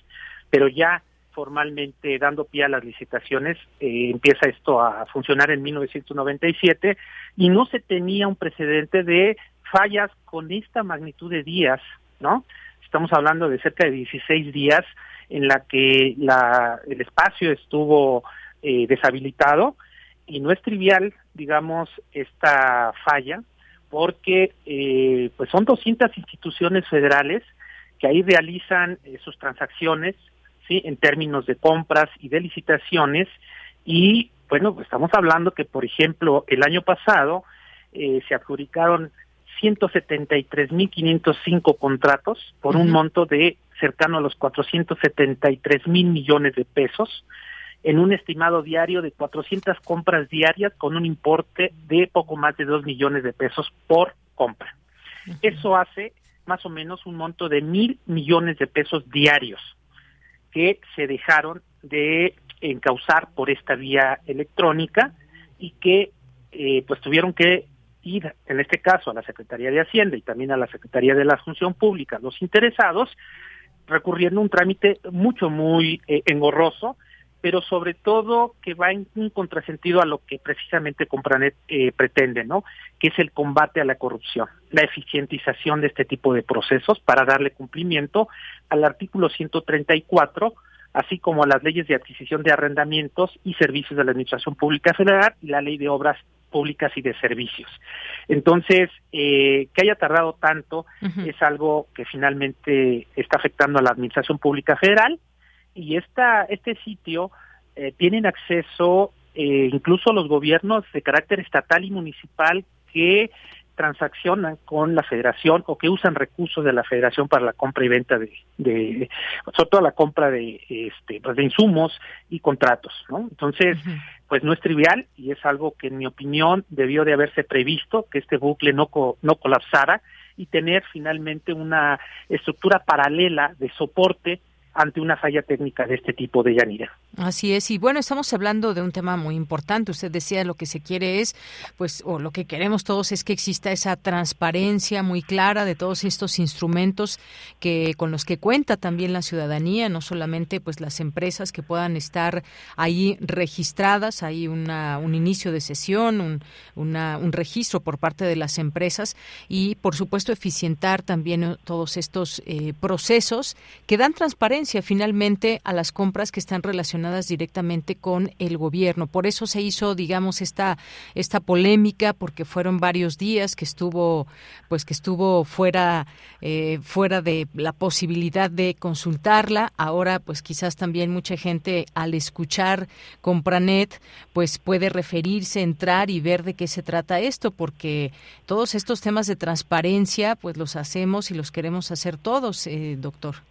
pero ya formalmente dando pie a las licitaciones, eh, empieza esto a funcionar en 1997 y no se tenía un precedente de fallas con esta magnitud de días, ¿no? Estamos hablando de cerca de 16 días en la que la, el espacio estuvo eh, deshabilitado. Y no es trivial, digamos, esta falla porque eh, pues son 200 instituciones federales que ahí realizan eh, sus transacciones, sí, en términos de compras y de licitaciones. Y bueno, pues estamos hablando que por ejemplo el año pasado se adjudicaron 173.505 contratos por un monto de cercano a los 473 mil millones de pesos en un estimado diario de 400 compras diarias con un importe de poco más de 2 millones de pesos por compra. Eso hace más o menos un monto de mil millones de pesos diarios que se dejaron de encauzar por esta vía electrónica y que eh, pues tuvieron que ir, en este caso, a la Secretaría de Hacienda y también a la Secretaría de la Función Pública, los interesados, recurriendo a un trámite mucho, muy eh, engorroso, pero sobre todo que va en un contrasentido a lo que precisamente Compranet eh, pretende, ¿no? Que es el combate a la corrupción, la eficientización de este tipo de procesos para darle cumplimiento al artículo 134, así como a las leyes de adquisición de arrendamientos y servicios de la Administración Pública Federal y la Ley de Obras Públicas y de Servicios. Entonces, eh, que haya tardado tanto es algo que finalmente está afectando a la Administración Pública Federal y esta, este sitio eh, tienen acceso eh, incluso los gobiernos de carácter estatal y municipal que transaccionan con la federación o que usan recursos de la federación para la compra y venta de, de sobre todo la compra de este pues de insumos y contratos no entonces pues no es trivial y es algo que en mi opinión debió de haberse previsto que este bucle no no colapsara y tener finalmente una estructura paralela de soporte ante una falla técnica de este tipo de Yanira. Así es, y bueno, estamos hablando de un tema muy importante. Usted decía lo que se quiere es, pues, o lo que queremos todos es que exista esa transparencia muy clara de todos estos instrumentos que con los que cuenta también la ciudadanía, no solamente pues las empresas que puedan estar ahí registradas, hay una, un inicio de sesión, un, una, un registro por parte de las empresas y, por supuesto, eficientar también todos estos eh, procesos que dan transparencia finalmente a las compras que están relacionadas directamente con el gobierno. Por eso se hizo, digamos, esta esta polémica porque fueron varios días que estuvo, pues que estuvo fuera eh, fuera de la posibilidad de consultarla. Ahora, pues quizás también mucha gente al escuchar Compranet, pues puede referirse, entrar y ver de qué se trata esto, porque todos estos temas de transparencia, pues los hacemos y los queremos hacer todos, eh, doctor.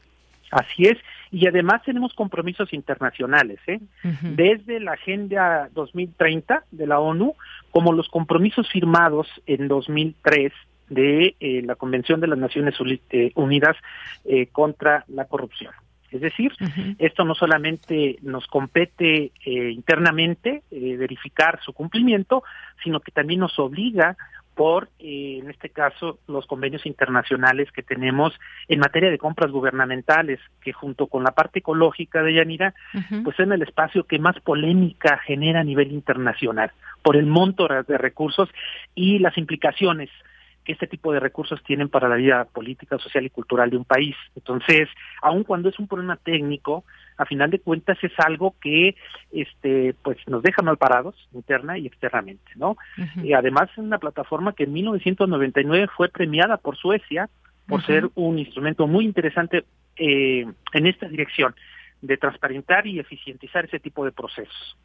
Así es, y además tenemos compromisos internacionales, ¿eh? desde la Agenda 2030 de la ONU, como los compromisos firmados en 2003 de eh, la Convención de las Naciones eh, Unidas eh, contra la Corrupción. Es decir, esto no solamente nos compete internamente verificar su cumplimiento, sino que también nos obliga por, eh, en este caso, los convenios internacionales que tenemos en materia de compras gubernamentales, que junto con la parte ecológica de Yanira, pues es el espacio que más polémica genera a nivel internacional, por el monto de recursos y las implicaciones este tipo de recursos tienen para la vida política, social y cultural de un país. Entonces, aun cuando es un problema técnico, a final de cuentas es algo que este pues nos deja mal parados interna y externamente, ¿no? Y además es una plataforma que en 1999 fue premiada por Suecia por ser un instrumento muy interesante eh, en esta dirección de transparentar y eficientizar ese tipo de procesos.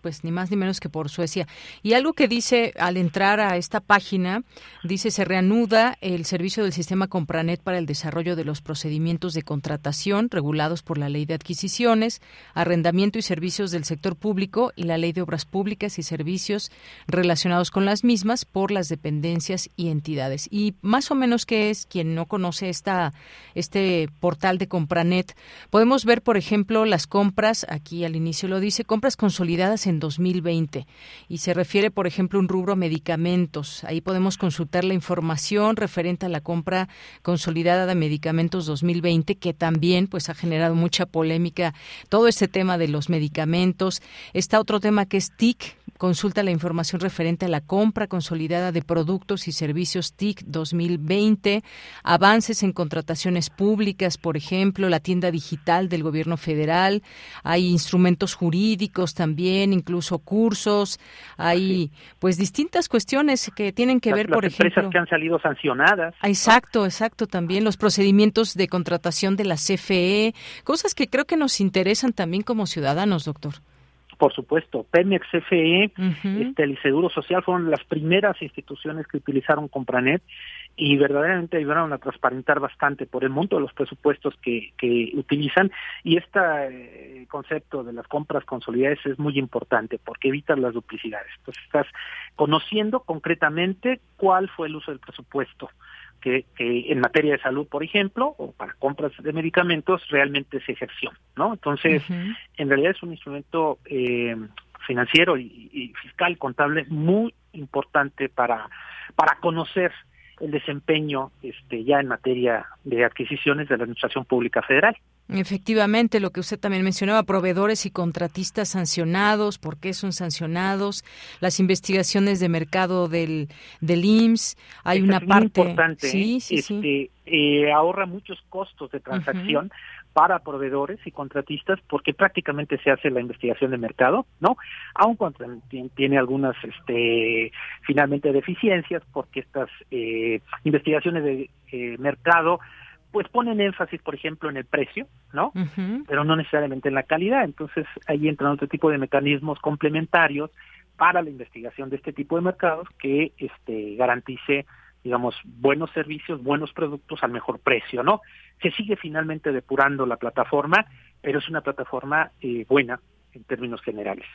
pues ni más ni menos que por Suecia. Y algo que dice al entrar a esta página, dice se reanuda el servicio del sistema Compranet para el desarrollo de los procedimientos de contratación regulados por la Ley de Adquisiciones, Arrendamiento y Servicios del Sector Público y la Ley de Obras Públicas y Servicios relacionados con las mismas por las dependencias y entidades. Y más o menos que es quien no conoce esta este portal de Compranet, podemos ver por ejemplo las compras, aquí al inicio lo dice, compras consolidadas en 2020 y se refiere, por ejemplo, un rubro medicamentos. Ahí podemos consultar la información referente a la compra consolidada de medicamentos 2020 que también pues ha generado mucha polémica todo este tema de los medicamentos. Está otro tema que es TIC, Consulta la información referente a la compra consolidada de productos y servicios TIC 2020, avances en contrataciones públicas, por ejemplo, la tienda digital del gobierno federal, hay instrumentos jurídicos también, incluso cursos, hay pues distintas cuestiones que tienen que ver, por ejemplo, empresas que han salido sancionadas. Exacto, exacto, también los procedimientos de contratación de la CFE, cosas que creo que nos interesan también como ciudadanos, doctor por supuesto, Pemex, CFE, este, el Seguro Social fueron las primeras instituciones que utilizaron Compranet y verdaderamente ayudaron a transparentar bastante por el monto de los presupuestos que, que utilizan. Y este concepto de las compras consolidadas es muy importante porque evita las duplicidades. Entonces estás conociendo concretamente cuál fue el uso del presupuesto que, en materia de salud, por ejemplo, o para compras de medicamentos, realmente se ejerció, ¿no? Entonces, en realidad es un instrumento eh, financiero y, fiscal, contable, muy importante para, para conocer el desempeño este, ya en materia de adquisiciones de la Administración Pública Federal. Efectivamente, lo que usted también mencionaba, proveedores y contratistas sancionados, ¿por qué son sancionados? Las investigaciones de mercado del, del IMSS, hay una parte importante, sí, sí, este, eh, ahorra muchos costos de transacción para proveedores y contratistas porque prácticamente se hace la investigación de mercado, ¿no? Aun cuando tiene algunas, este, finalmente deficiencias porque estas eh, investigaciones de eh, mercado pues ponen énfasis, por ejemplo, en el precio, ¿no? Pero no necesariamente en la calidad. Entonces ahí entran otro tipo de mecanismos complementarios para la investigación de este tipo de mercados que este, garantice digamos, buenos servicios, buenos productos al mejor precio, ¿no? Se sigue finalmente depurando la plataforma, pero es una plataforma eh, buena en términos generales.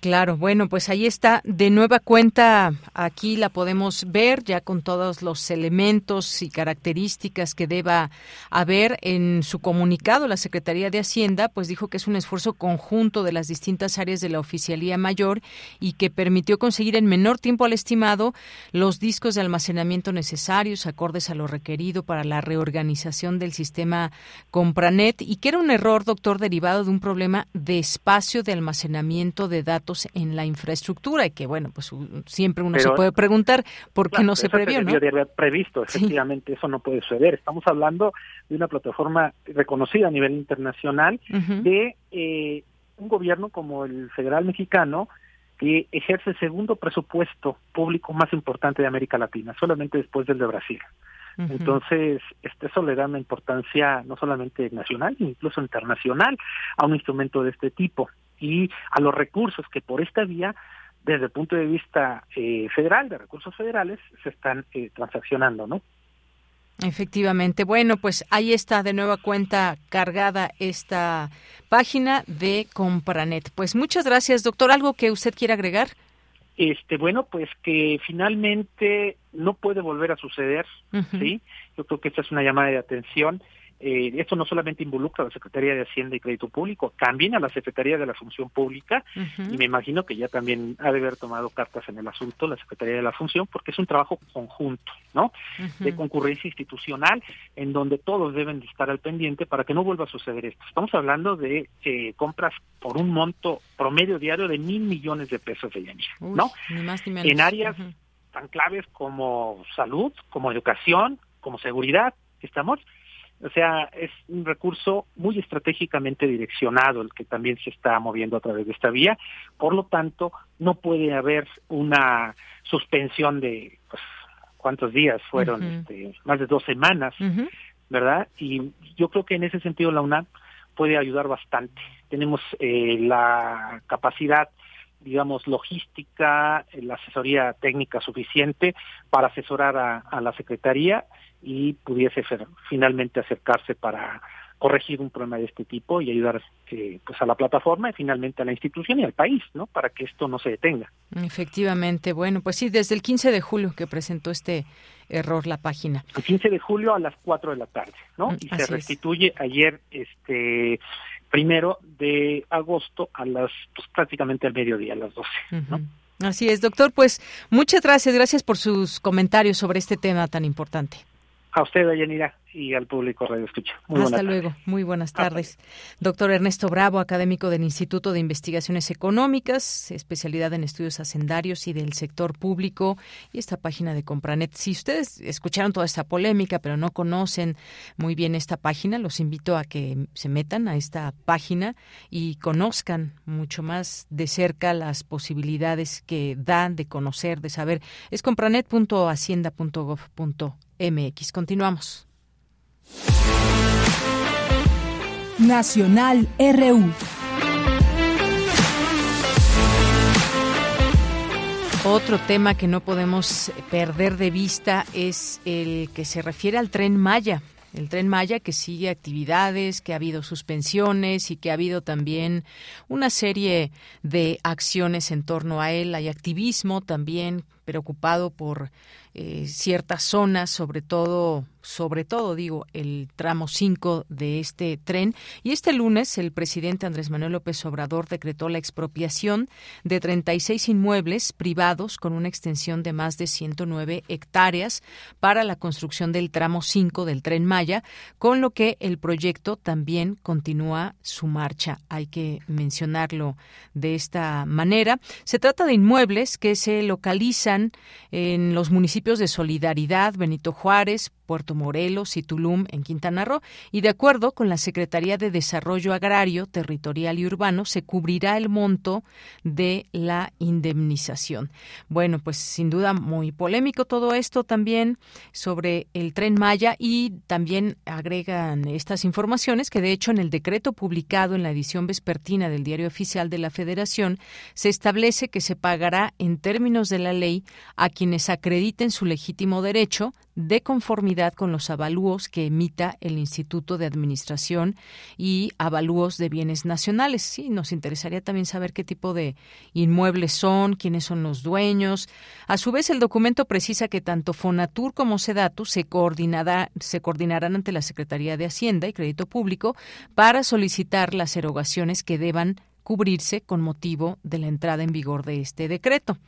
Claro, bueno, pues ahí está de nueva cuenta, aquí la podemos ver ya con todos los elementos y características que deba haber en su comunicado. La Secretaría de Hacienda pues dijo que es un esfuerzo conjunto de las distintas áreas de la Oficialía Mayor y que permitió conseguir en menor tiempo al estimado los discos de almacenamiento necesarios acordes a lo requerido para la reorganización del sistema Compranet y que era un error, doctor, derivado de un problema de espacio de almacenamiento de datos en la infraestructura y que, bueno, pues siempre uno se puede preguntar por qué no se previó, ¿no? haber previsto, efectivamente, eso no puede suceder. Estamos hablando de una plataforma reconocida a nivel internacional de eh, un gobierno como el federal mexicano que ejerce el segundo presupuesto público más importante de América Latina, solamente después del de Brasil. Entonces, este, eso le da una importancia no solamente nacional, incluso internacional a un instrumento de este tipo y a los recursos que por esta vía desde el punto de vista eh, federal, de recursos federales, se están eh, transaccionando, ¿no? Efectivamente. Bueno, pues ahí está de nueva cuenta cargada esta página de Compranet. Pues muchas gracias, doctor. ¿Algo que usted quiera agregar? Este, bueno, pues que finalmente no puede volver a suceder, ¿sí? Yo creo que esta es una llamada de atención eh, esto no solamente involucra a la Secretaría de Hacienda y Crédito Público, también a la Secretaría de la Función Pública, y me imagino que ya también ha de haber tomado cartas en el asunto la Secretaría de la Función, porque es un trabajo conjunto, ¿no? De concurrencia institucional, en donde todos deben de estar al pendiente para que no vuelva a suceder esto. Estamos hablando de eh, compras por un monto promedio diario de mil millones de pesos de Yanira, ¿no? En áreas tan claves como salud, como educación, como seguridad, estamos o sea, es un recurso muy estratégicamente direccionado el que también se está moviendo a través de esta vía. Por lo tanto, no puede haber una suspensión de, pues, ¿cuántos días fueron? este, más de dos semanas, ¿verdad? Y yo creo que en ese sentido la UNAM puede ayudar bastante. Tenemos eh, la capacidad digamos, logística, la asesoría técnica suficiente para asesorar a, la Secretaría y pudiese ser, finalmente acercarse para corregir un problema de este tipo y ayudar eh, pues a la plataforma y finalmente a la institución y al país, ¿no? Para que esto no se detenga. Efectivamente, bueno, pues sí, desde el 15 de julio que presentó este error la página. El 15 de julio a las 4 de la tarde, ¿no? Mm, y se restituye ayer, este, primero de agosto a las, pues prácticamente al mediodía, a las 12, ¿no? Así es, doctor, pues muchas gracias, gracias por sus comentarios sobre este tema tan importante. A usted, Dayanira, y al público Radio Escucha. Hasta luego. Muy buenas tardes. Doctor Ernesto Bravo, académico del Instituto de Investigaciones Económicas, especialidad en estudios hacendarios y del sector público, y esta página de Compranet. Si ustedes escucharon toda esta polémica, pero no conocen muy bien esta página, los invito a que se metan a esta página y conozcan mucho más de cerca las posibilidades que dan de conocer, de saber. Es compranet.hacienda.gov.mx. Continuamos. Nacional RU. Otro tema que no podemos perder de vista es el que se refiere al tren Maya. El tren Maya que sigue actividades, que ha habido suspensiones y que ha habido también una serie de acciones en torno a él. Hay activismo también preocupado por eh, ciertas zonas, sobre todo, sobre todo, digo, el tramo 5 de este tren. Y este lunes el presidente Andrés Manuel López Obrador decretó la expropiación de 36 inmuebles privados con una extensión de más de 109 hectáreas para la construcción del tramo 5 del tren Maya, con lo que el proyecto también continúa su marcha. Hay que mencionarlo de esta manera. Se trata de inmuebles que se localizan en los municipios de Solidaridad, Benito Juárez, Puerto Morelos y Tulum en Quintana Roo y de acuerdo con la Secretaría de Desarrollo Agrario, Territorial y Urbano se cubrirá el monto de la indemnización. Bueno, pues sin duda muy polémico todo esto también sobre el tren Maya y también agregan estas informaciones que de hecho en el decreto publicado en la edición vespertina del Diario Oficial de la Federación se establece que se pagará en términos de la ley a quienes acrediten su legítimo derecho de conformidad con los avalúos que emita el Instituto de Administración y avalúos de bienes nacionales. Sí, nos interesaría también saber qué tipo de inmuebles son, quiénes son los dueños. A su vez, el documento precisa que tanto Fonatur como Sedatu se, coordinará, se coordinarán ante la Secretaría de Hacienda y Crédito Público para solicitar las erogaciones que deban cubrirse con motivo de la entrada en vigor de este decreto.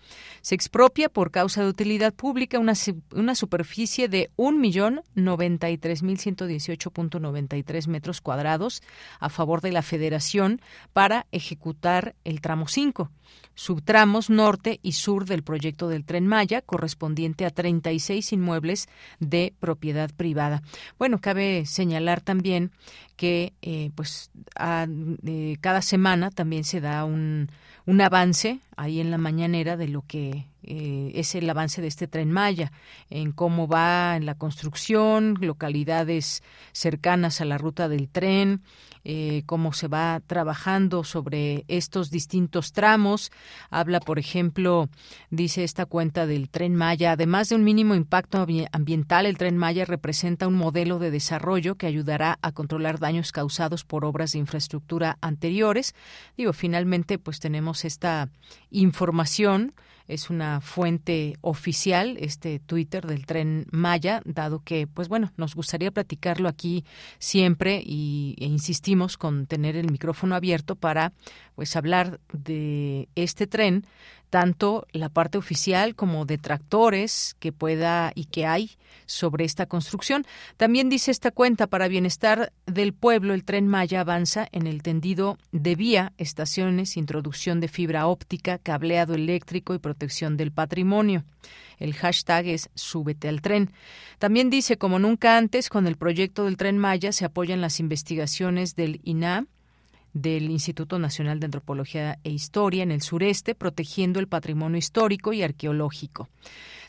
Se expropia por causa de utilidad pública una, una superficie de 1.093.118.93 metros cuadrados a favor de la Federación para ejecutar el tramo 5 subtramos norte y sur del proyecto del Tren Maya, correspondiente a 36 inmuebles de propiedad privada. Bueno, cabe señalar también que eh, pues eh, cada semana también se da un, un avance ahí en la mañanera de lo que eh, es el avance de este tren Maya, en cómo va en la construcción, localidades cercanas a la ruta del tren, eh, cómo se va trabajando sobre estos distintos tramos. Habla, por ejemplo, dice esta cuenta del tren Maya, además de un mínimo impacto ambiental, el tren Maya representa un modelo de desarrollo que ayudará a controlar daños causados por obras de infraestructura anteriores. Digo, finalmente, pues tenemos esta información es una fuente oficial, este Twitter del tren Maya, dado que, pues bueno, nos gustaría platicarlo aquí siempre y, e insistimos con tener el micrófono abierto para, pues, hablar de este tren tanto la parte oficial como detractores que pueda y que hay sobre esta construcción. También dice esta cuenta, para bienestar del pueblo, el tren Maya avanza en el tendido de vía, estaciones, introducción de fibra óptica, cableado eléctrico y protección del patrimonio. El hashtag es súbete al tren. También dice, como nunca antes, con el proyecto del tren Maya se apoyan las investigaciones del INAH del Instituto Nacional de Antropología e Historia en el sureste, protegiendo el patrimonio histórico y arqueológico.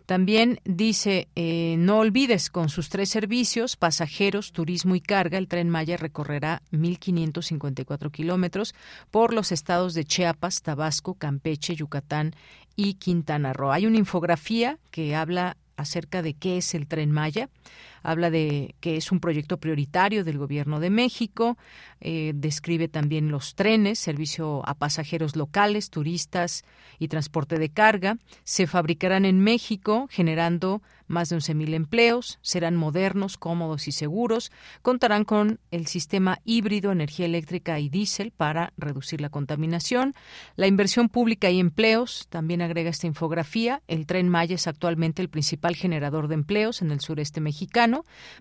También dice, eh, no olvides, con sus tres servicios, pasajeros, turismo y carga, el tren Maya recorrerá 1.554 kilómetros por los estados de Chiapas, Tabasco, Campeche, Yucatán y Quintana Roo. Hay una infografía que habla acerca de qué es el tren Maya habla de que es un proyecto prioritario del Gobierno de México, eh, describe también los trenes, servicio a pasajeros locales, turistas y transporte de carga. Se fabricarán en México, generando más de 11.000 empleos, serán modernos, cómodos y seguros, contarán con el sistema híbrido, energía eléctrica y diésel para reducir la contaminación. La inversión pública y empleos, también agrega esta infografía, el tren Maya es actualmente el principal generador de empleos en el sureste mexicano,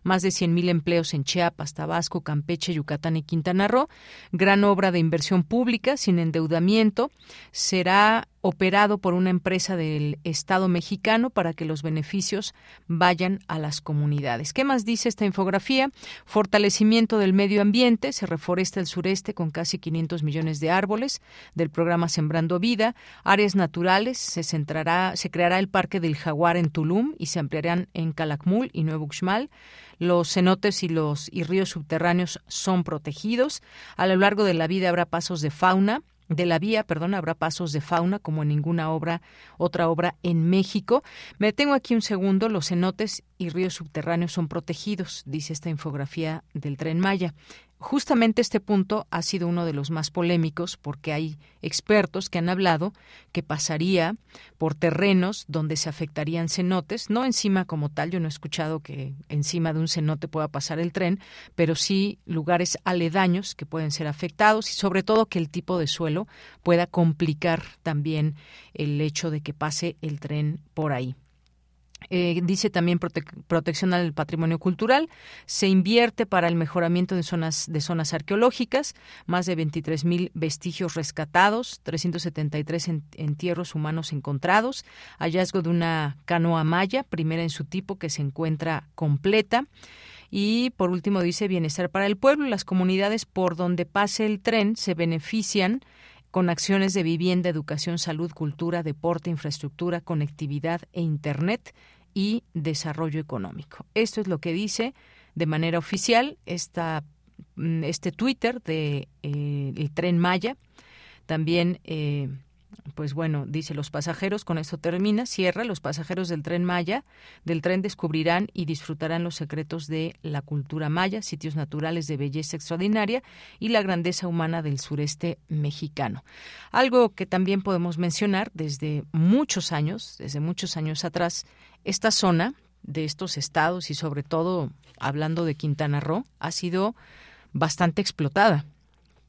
más de 100.000 empleos en Chiapas, Tabasco, Campeche, Yucatán y Quintana Roo, gran obra de inversión pública sin endeudamiento, será operado por una empresa del Estado mexicano para que los beneficios vayan a las comunidades. ¿Qué más dice esta infografía? Fortalecimiento del medio ambiente, se reforesta el sureste con casi 500 millones de árboles del programa Sembrando Vida, áreas naturales, se centrará, se creará el Parque del Jaguar en Tulum y se ampliarán en Calakmul y Nuevo Uxmal. Los cenotes y los y ríos subterráneos son protegidos. A lo largo de la vida habrá pasos de fauna, de la vía, perdón, habrá pasos de fauna como en ninguna obra, otra obra en México. Me tengo aquí un segundo, los cenotes y ríos subterráneos son protegidos, dice esta infografía del Tren Maya justamente este punto ha sido uno de los más polémicos porque hay expertos que han hablado que pasaría por terrenos donde se afectarían cenotes, no encima como tal, yo no he escuchado que encima de un cenote pueda pasar el tren, pero sí lugares aledaños que pueden ser afectados y sobre todo que el tipo de suelo pueda complicar también el hecho de que pase el tren por ahí. Eh, dice también protección al patrimonio cultural. Se invierte para el mejoramiento de zonas, de zonas arqueológicas, más de 23 mil vestigios rescatados, 373 entierros humanos encontrados, hallazgo de una canoa maya, primera en su tipo que se encuentra completa. Y por último dice bienestar para el pueblo. Las comunidades por donde pase el tren se benefician con acciones de vivienda, educación, salud, cultura, deporte, infraestructura, conectividad e Internet y desarrollo económico. Esto es lo que dice de manera oficial esta, mm, este Twitter de eh, el tren Maya. También eh, pues bueno, dice los pasajeros, con esto termina, cierra, los pasajeros del tren Maya, del tren descubrirán y disfrutarán los secretos de la cultura maya, sitios naturales de belleza extraordinaria y la grandeza humana del sureste mexicano. Algo que también podemos mencionar desde muchos años, desde muchos años atrás, esta zona de estos estados y sobre todo hablando de Quintana Roo ha sido bastante explotada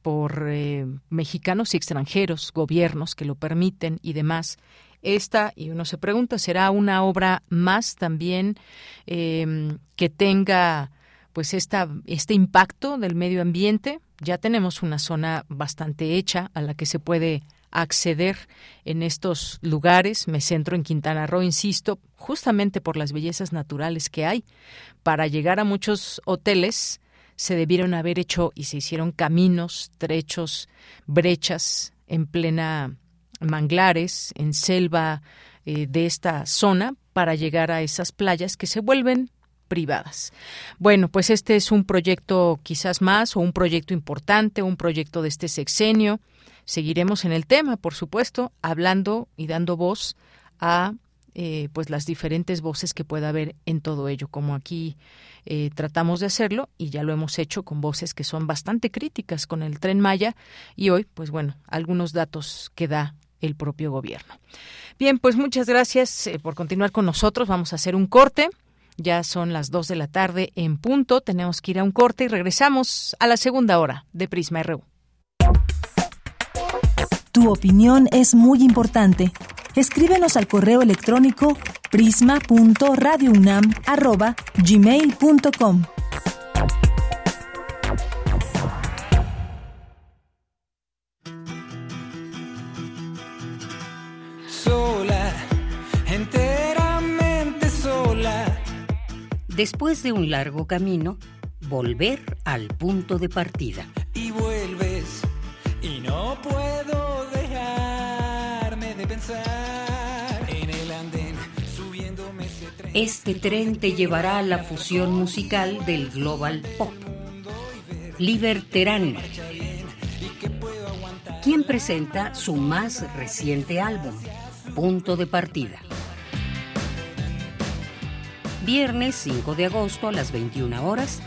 por eh, mexicanos y extranjeros, gobiernos que lo permiten y demás. Esta, y uno se pregunta, ¿será una obra más también em, que tenga pues esta, este impacto del medio ambiente? Ya tenemos una zona bastante hecha a la que se puede acceder en estos lugares. Me centro en Quintana Roo, insisto, justamente por las bellezas naturales que hay. Para llegar a muchos hoteles se debieron haber hecho y se hicieron caminos, trechos, brechas en plena manglares, en selva eh, de esta zona para llegar a esas playas que se vuelven privadas. Bueno, pues este es un proyecto quizás más o un proyecto importante, un proyecto de este sexenio. Seguiremos en el tema, por supuesto, hablando y dando voz a eh, pues las diferentes voces que pueda haber en todo ello, como aquí eh, tratamos de hacerlo y ya lo hemos hecho con voces que son bastante críticas con el tren Maya y hoy, pues bueno, algunos datos que da el propio gobierno. Bien, pues muchas gracias eh, por continuar con nosotros. Vamos a hacer un corte. Ya son las dos de la tarde en punto. Tenemos que ir a un corte y regresamos a la segunda hora de Prisma RU. Tu opinión es muy importante escríbenos al correo electrónico prisma.radiounam@gmail.com. Sola, enteramente sola. Después de un largo camino, volver al punto de partida. Y vuelves y no puedo Este tren te llevará a la fusión musical del global pop. Liberterán, quien presenta su más reciente álbum, Punto de Partida. Viernes 5 de agosto a las 21 horas,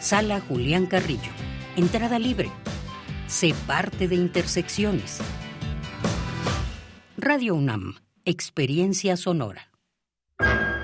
Sala Julián Carrillo. Entrada libre. Sé parte de Intersecciones. Radio UNAM, Experiencia Sonora.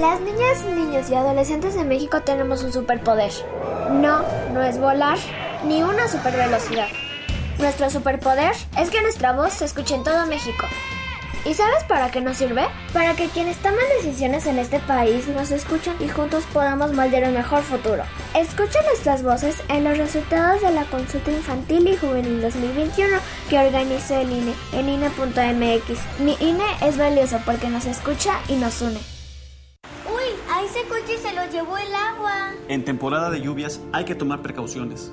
Las niñas, niños y adolescentes de México tenemos un superpoder. No, no es volar, ni una supervelocidad. Nuestro superpoder es que nuestra voz se escuche en todo México. ¿Y sabes para qué nos sirve? Para que quienes toman decisiones en este país nos escuchen y juntos podamos moldear un mejor futuro. Escucha nuestras voces en los resultados de la consulta infantil y juvenil 2021 que organizó el INE en INE.mx. Mi INE es valioso porque nos escucha y nos une. ¡Uy! A ese coche se lo llevó el agua. En temporada de lluvias hay que tomar precauciones.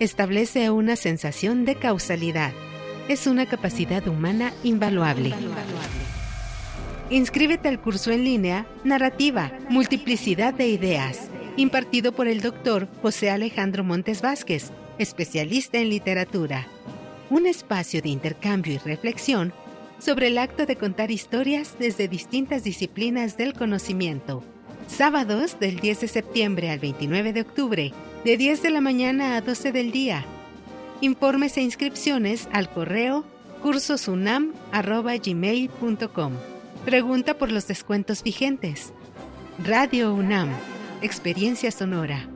establece una sensación de causalidad. Es una capacidad humana invaluable. Inscríbete al curso en línea Narrativa, Multiplicidad de Ideas, impartido por el doctor José Alejandro Montes Vázquez, especialista en literatura. Un espacio de intercambio y reflexión sobre el acto de contar historias desde distintas disciplinas del conocimiento. Sábados del 10 de septiembre al 29 de octubre, de 10 de la mañana a 12 del día. Informes e inscripciones al correo cursosunam.gmail.com. Pregunta por los descuentos vigentes. Radio UNAM. Experiencia sonora.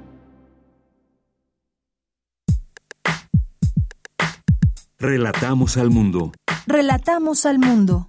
Relatamos al mundo. Relatamos al mundo.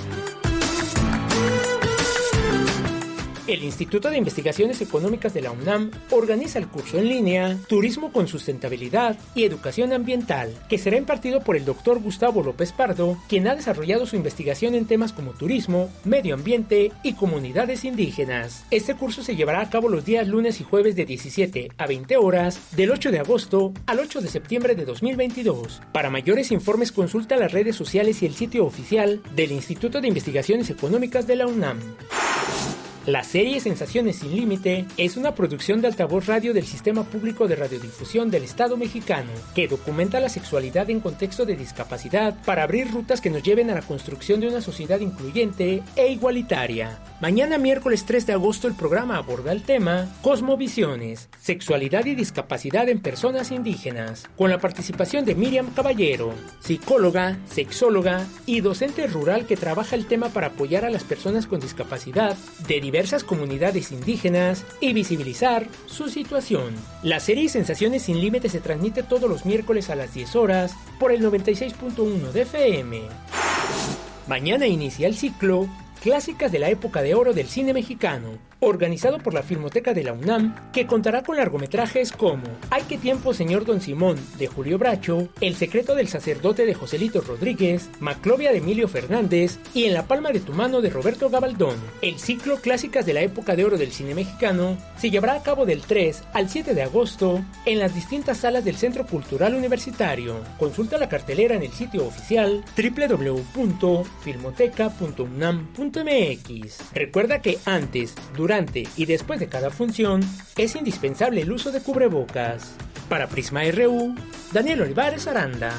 El Instituto de Investigaciones Económicas de la UNAM organiza el curso en línea Turismo con Sustentabilidad y Educación Ambiental, que será impartido por el doctor Gustavo López Pardo, quien ha desarrollado su investigación en temas como turismo, medio ambiente y comunidades indígenas. Este curso se llevará a cabo los días lunes y jueves de 17 a 20 horas, del 8 de agosto al 8 de septiembre de 2022. Para mayores informes consulta las redes sociales y el sitio oficial del Instituto de Investigaciones Económicas de la UNAM. La serie Sensaciones sin Límite es una producción de altavoz radio del Sistema Público de Radiodifusión del Estado mexicano, que documenta la sexualidad en contexto de discapacidad para abrir rutas que nos lleven a la construcción de una sociedad incluyente e igualitaria. Mañana miércoles 3 de agosto el programa aborda el tema Cosmovisiones, sexualidad y discapacidad en personas indígenas, con la participación de Miriam Caballero, psicóloga, sexóloga y docente rural que trabaja el tema para apoyar a las personas con discapacidad de diversas comunidades indígenas y visibilizar su situación. La serie Sensaciones sin Límites se transmite todos los miércoles a las 10 horas por el 96.1 de FM. Mañana inicia el ciclo Clásicas de la época de oro del cine mexicano, organizado por la Filmoteca de la UNAM, que contará con largometrajes como Hay que tiempo, señor Don Simón, de Julio Bracho, El secreto del sacerdote de Joselito Rodríguez, Maclovia de Emilio Fernández y En la palma de tu mano de Roberto Gabaldón. El ciclo Clásicas de la época de oro del cine mexicano se llevará a cabo del 3 al 7 de agosto en las distintas salas del Centro Cultural Universitario. Consulta la cartelera en el sitio oficial www.filmoteca.unam.mx. Recuerda que antes, durante y después de cada función es indispensable el uso de cubrebocas. Para Prisma RU, Daniel Olivares Aranda.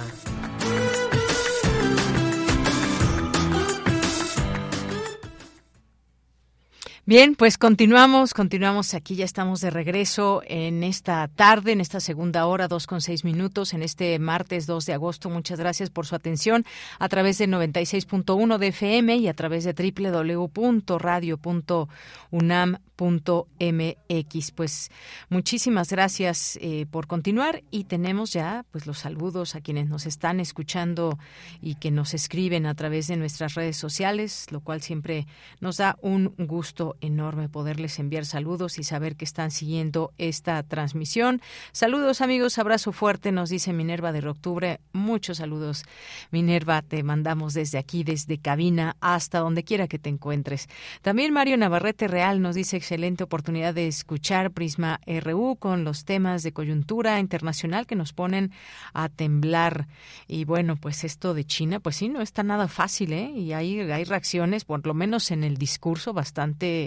Bien, pues continuamos, continuamos aquí, ya estamos de regreso en esta tarde, en esta segunda hora, dos con seis minutos, en este martes 2 de agosto. Muchas gracias por su atención a través de 96.1 de FM y a través de www.radio.unam.mx. Pues muchísimas gracias eh, por continuar y tenemos ya pues los saludos a quienes nos están escuchando y que nos escriben a través de nuestras redes sociales, lo cual siempre nos da un gusto enorme poderles enviar saludos y saber que están siguiendo esta transmisión. Saludos amigos, abrazo fuerte, nos dice Minerva de Octubre. Muchos saludos, Minerva, te mandamos desde aquí, desde cabina, hasta donde quiera que te encuentres. También Mario Navarrete Real nos dice excelente oportunidad de escuchar Prisma RU con los temas de coyuntura internacional que nos ponen a temblar. Y bueno, pues esto de China, pues sí, no está nada fácil, ¿eh? Y hay, hay reacciones, por lo menos en el discurso, bastante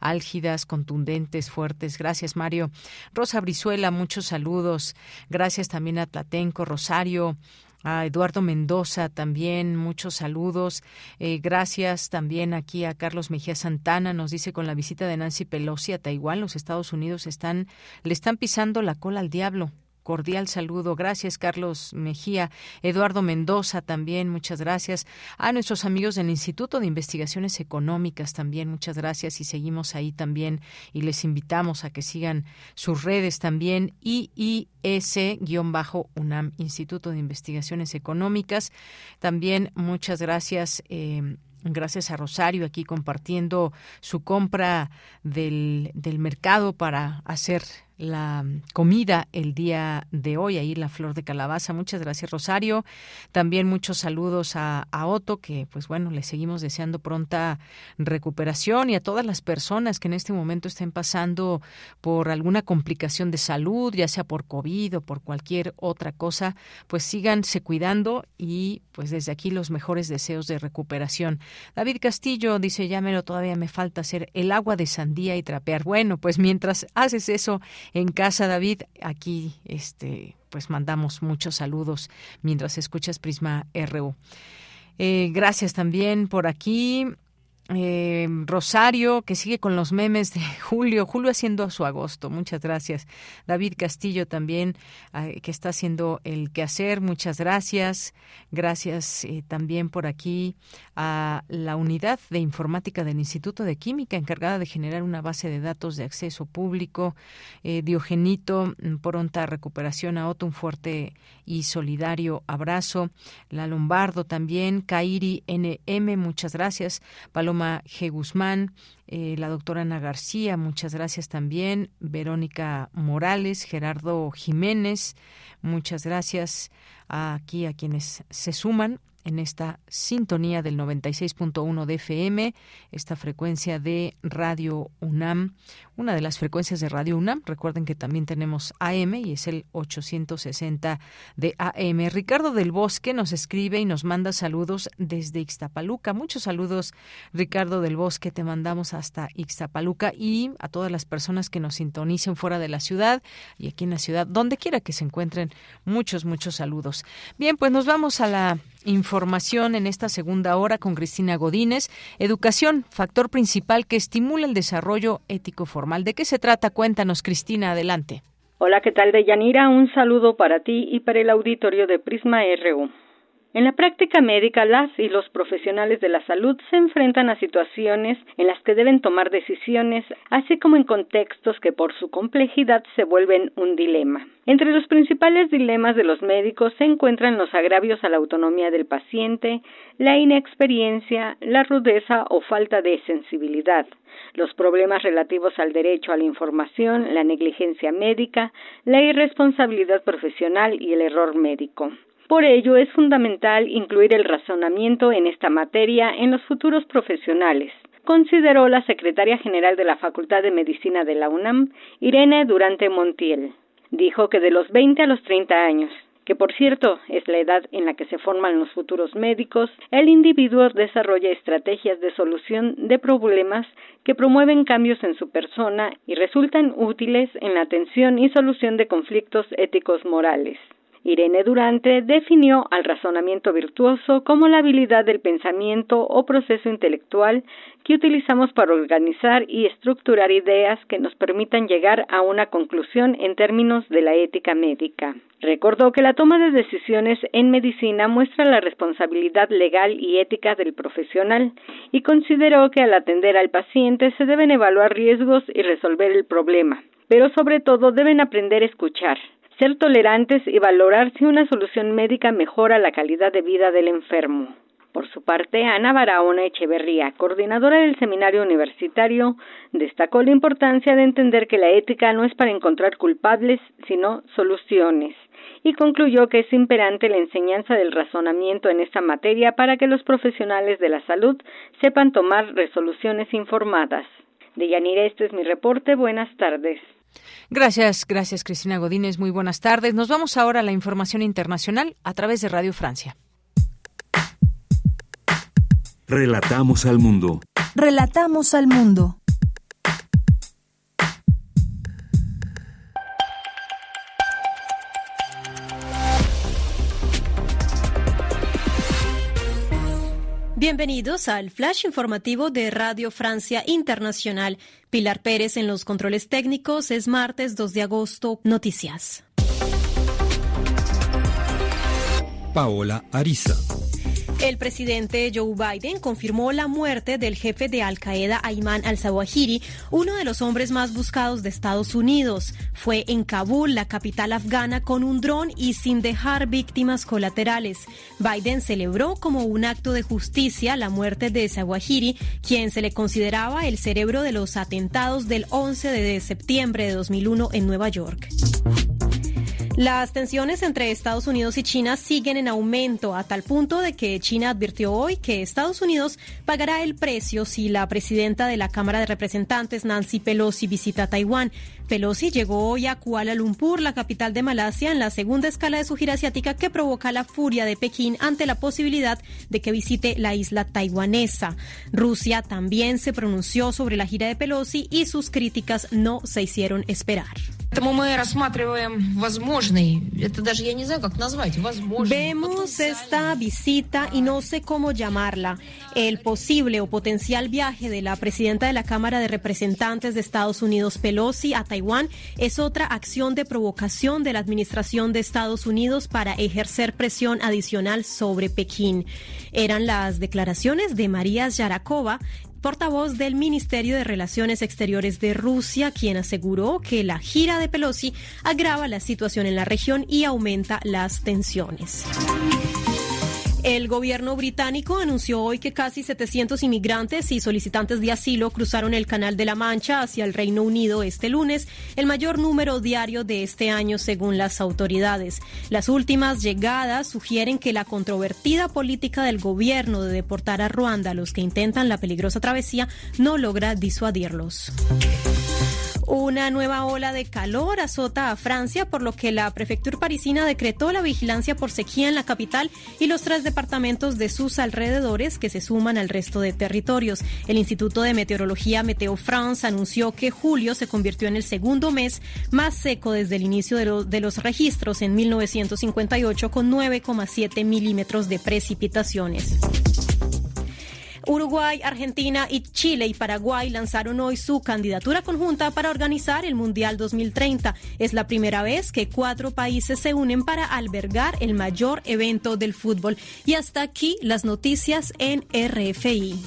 álgidas, contundentes, fuertes. Gracias, Mario. Rosa Brizuela, muchos saludos. Gracias también a Tlatenco, Rosario, a Eduardo Mendoza también, muchos saludos. Eh, gracias también aquí a Carlos Mejía Santana, nos dice con la visita de Nancy Pelosi a Taiwán, los Estados Unidos están, le están pisando la cola al diablo cordial saludo. Gracias, Carlos Mejía. Eduardo Mendoza también, muchas gracias. A nuestros amigos del Instituto de Investigaciones Económicas también, muchas gracias. Y seguimos ahí también y les invitamos a que sigan sus redes también. IIS-UNAM, Instituto de Investigaciones Económicas. También muchas gracias. Eh, Gracias a Rosario aquí compartiendo su compra del, del mercado para hacer la comida el día de hoy, ahí la flor de calabaza. Muchas gracias, Rosario. También muchos saludos a, Otto, que pues bueno, le seguimos deseando pronta recuperación y a todas las personas que en este momento estén pasando por alguna complicación de salud, ya sea por COVID o por cualquier otra cosa, pues síganse cuidando y pues desde aquí los mejores deseos de recuperación. David Castillo dice, ya todavía me falta hacer el agua de sandía y trapear. Bueno, pues mientras haces eso, en casa, David. Aquí, este, pues mandamos muchos saludos mientras escuchas Prisma RU. Eh, gracias también por aquí. Eh, Rosario, que sigue con los memes de *laughs* Julio, Julio haciendo su agosto, muchas gracias. David Castillo también, ah, que está haciendo el quehacer, muchas gracias. Gracias eh, también por aquí a la unidad de informática del Instituto de Química, encargada de generar una base de datos de acceso público. Eh, Diogenito, mm, pronta recuperación a Otto, un fuerte y solidario abrazo. La Lombardo también, Kairi NM, muchas gracias. Paloma G. Guzmán, eh, la doctora Ana García, muchas gracias también, Verónica Morales, Gerardo Jiménez, muchas gracias aquí a quienes se suman en esta sintonía del 96.1 de FM, esta frecuencia de Radio UNAM, una de las frecuencias de Radio UNAM. Recuerden que también tenemos AM y es el 860 de AM. Ricardo del Bosque nos escribe y nos manda saludos desde Ixtapaluca. Muchos saludos, Ricardo del Bosque, te mandamos hasta Ixtapaluca y a todas las personas que nos sintonicen fuera de la ciudad y aquí en la ciudad, donde quiera que se encuentren. Muchos, muchos saludos. Bien, pues nos vamos a la información en esta segunda hora con Cristina Godínez. Educación, factor principal que estimula el desarrollo ético ¿De qué se trata? Cuéntanos, Cristina, adelante. Hola, ¿qué tal, Deyanira? Un saludo para ti y para el auditorio de Prisma RU. En la práctica médica, las y los profesionales de la salud se enfrentan a situaciones en las que deben tomar decisiones, así como en contextos que por su complejidad se vuelven un dilema. Entre los principales dilemas de los médicos se encuentran los agravios a la autonomía del paciente, la inexperiencia, la rudeza o falta de sensibilidad, los problemas relativos al derecho a la información, la negligencia médica, la irresponsabilidad profesional y el error médico. Por ello, es fundamental incluir el razonamiento en esta materia en los futuros profesionales, consideró la secretaria general de la Facultad de Medicina de la UNAM, Irene Durante Montiel. Dijo que de los 20 a los 30 años, que por cierto es la edad en la que se forman los futuros médicos, el individuo desarrolla estrategias de solución de problemas que promueven cambios en su persona y resultan útiles en la atención y solución de conflictos éticos morales. Irene Durante definió al razonamiento virtuoso como la habilidad del pensamiento o proceso intelectual que utilizamos para organizar y estructurar ideas que nos permitan llegar a una conclusión en términos de la ética médica. Recordó que la toma de decisiones en medicina muestra la responsabilidad legal y ética del profesional y consideró que al atender al paciente se deben evaluar riesgos y resolver el problema, pero sobre todo deben aprender a escuchar ser tolerantes y valorar si una solución médica mejora la calidad de vida del enfermo. Por su parte, Ana Barahona Echeverría, coordinadora del seminario universitario, destacó la importancia de entender que la ética no es para encontrar culpables, sino soluciones, y concluyó que es imperante la enseñanza del razonamiento en esta materia para que los profesionales de la salud sepan tomar resoluciones informadas. De Yanira, este es mi reporte. Buenas tardes. Gracias, gracias Cristina Godínez. Muy buenas tardes. Nos vamos ahora a la información internacional a través de Radio Francia. Relatamos al mundo. Relatamos al mundo. Bienvenidos al flash informativo de Radio Francia Internacional. Pilar Pérez en los controles técnicos. Es martes 2 de agosto. Noticias. Paola Ariza. El presidente Joe Biden confirmó la muerte del jefe de Al Qaeda, Ayman al-Zawahiri, uno de los hombres más buscados de Estados Unidos. Fue en Kabul, la capital afgana, con un dron y sin dejar víctimas colaterales. Biden celebró como un acto de justicia la muerte de Zawahiri, quien se le consideraba el cerebro de los atentados del 11 de septiembre de 2001 en Nueva York. Las tensiones entre Estados Unidos y China siguen en aumento a tal punto de que China advirtió hoy que Estados Unidos pagará el precio si la presidenta de la Cámara de Representantes, Nancy Pelosi, visita Taiwán. Pelosi llegó hoy a Kuala Lumpur, la capital de Malasia, en la segunda escala de su gira asiática que provoca la furia de Pekín ante la posibilidad de que visite la isla taiwanesa. Rusia también se pronunció sobre la gira de Pelosi y sus críticas no se hicieron esperar. Vemos esta visita y no sé cómo llamarla. El posible o potencial viaje de la presidenta de la Cámara de Representantes de Estados Unidos, Pelosi, a Taiwán es otra acción de provocación de la administración de Estados Unidos para ejercer presión adicional sobre Pekín. Eran las declaraciones de María Yarakova, portavoz del Ministerio de Relaciones Exteriores de Rusia, quien aseguró que la gira de Pelosi agrava la situación en la región y aumenta las tensiones. El gobierno británico anunció hoy que casi 700 inmigrantes y solicitantes de asilo cruzaron el Canal de la Mancha hacia el Reino Unido este lunes, el mayor número diario de este año según las autoridades. Las últimas llegadas sugieren que la controvertida política del gobierno de deportar a Ruanda a los que intentan la peligrosa travesía no logra disuadirlos. Una nueva ola de calor azota a Francia, por lo que la prefectura parisina decretó la vigilancia por sequía en la capital y los tres departamentos de sus alrededores que se suman al resto de territorios. El Instituto de Meteorología Meteo France anunció que julio se convirtió en el segundo mes más seco desde el inicio de, los registros en 1958 con 9,7 milímetros de precipitaciones. Uruguay, Argentina y Chile y Paraguay lanzaron hoy su candidatura conjunta para organizar el Mundial 2030. Es la primera vez que cuatro países se unen para albergar el mayor evento del fútbol. Y hasta aquí las noticias en RFI.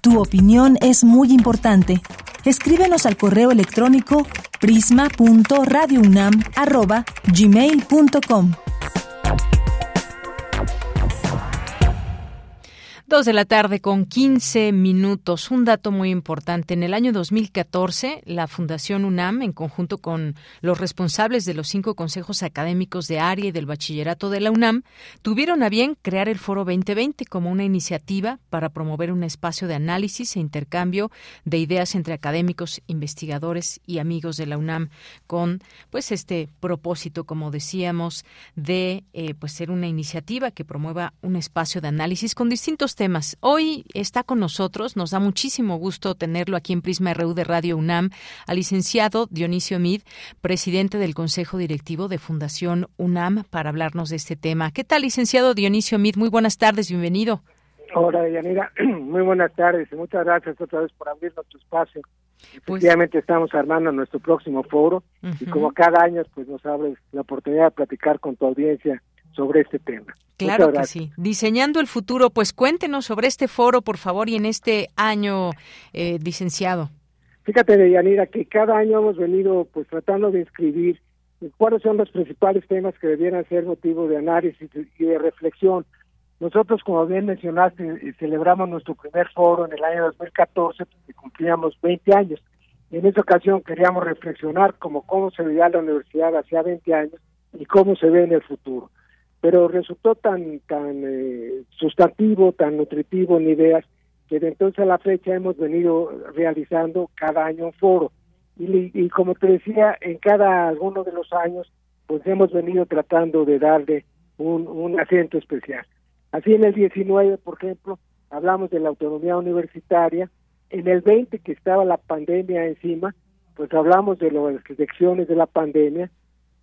Tu opinión es muy importante. Escríbenos al correo electrónico prisma.radiounam@gmail.com. Dos de la tarde con 15 minutos. Un dato muy importante. En el año 2014, la Fundación UNAM, en conjunto con los responsables de los cinco consejos académicos de área y del bachillerato de la UNAM, tuvieron a bien crear el Foro 2020 como una iniciativa para promover un espacio de análisis e intercambio de ideas entre académicos, investigadores y amigos de la UNAM, con pues este propósito, como decíamos, de eh, pues ser una iniciativa que promueva un espacio de análisis con distintos temas temas. Hoy está con nosotros, nos da muchísimo gusto tenerlo aquí en Prisma RU de Radio UNAM, al licenciado Dionisio Mid, presidente del Consejo Directivo de Fundación UNAM, para hablarnos de este tema. ¿Qué tal, licenciado Dionisio Mid? Muy buenas tardes, bienvenido. Hola, Yanira. *clears throat* Muy buenas tardes y muchas gracias otra vez por abrir nuestro espacio. Pues, Efectivamente estamos armando nuestro próximo foro y como cada año pues nos abre la oportunidad de platicar con tu audiencia sobre este tema. Claro que sí. Diseñando el futuro, pues cuéntenos sobre este foro, por favor, y en este año, eh, licenciado. Fíjate, Deyanira, que cada año hemos venido pues tratando de inscribir cuáles son los principales temas que debieran ser motivo de análisis y de reflexión. Nosotros, como bien mencionaste, eh, celebramos nuestro primer foro en el año 2014, que cumplíamos 20 años. En esa ocasión queríamos reflexionar como cómo se veía la universidad hace 20 años y cómo se ve en el futuro pero resultó tan tan eh, sustantivo, tan nutritivo en ideas que de entonces a la fecha hemos venido realizando cada año un foro y, como te decía en cada alguno de los años pues hemos venido tratando de darle un, un acento especial. Así en el 19, por ejemplo, hablamos de la autonomía universitaria, en el 20 que estaba la pandemia encima, pues hablamos de las restricciones de la pandemia,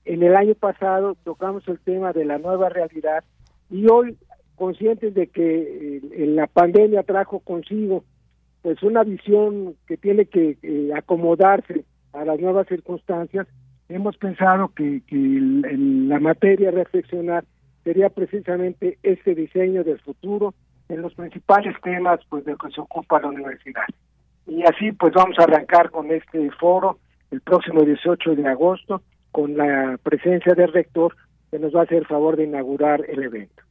en el año pasado tocamos el tema de la nueva realidad y hoy conscientes de que eh, la pandemia trajo consigo pues una visión que tiene que eh, acomodarse a las nuevas circunstancias, hemos pensado que, en la materia a reflexionar sería precisamente este diseño del futuro en los principales temas pues de que se ocupa la universidad. Y así pues vamos a arrancar con este foro el próximo 18 de agosto con la presencia del rector que nos va a hacer el favor de inaugurar el evento.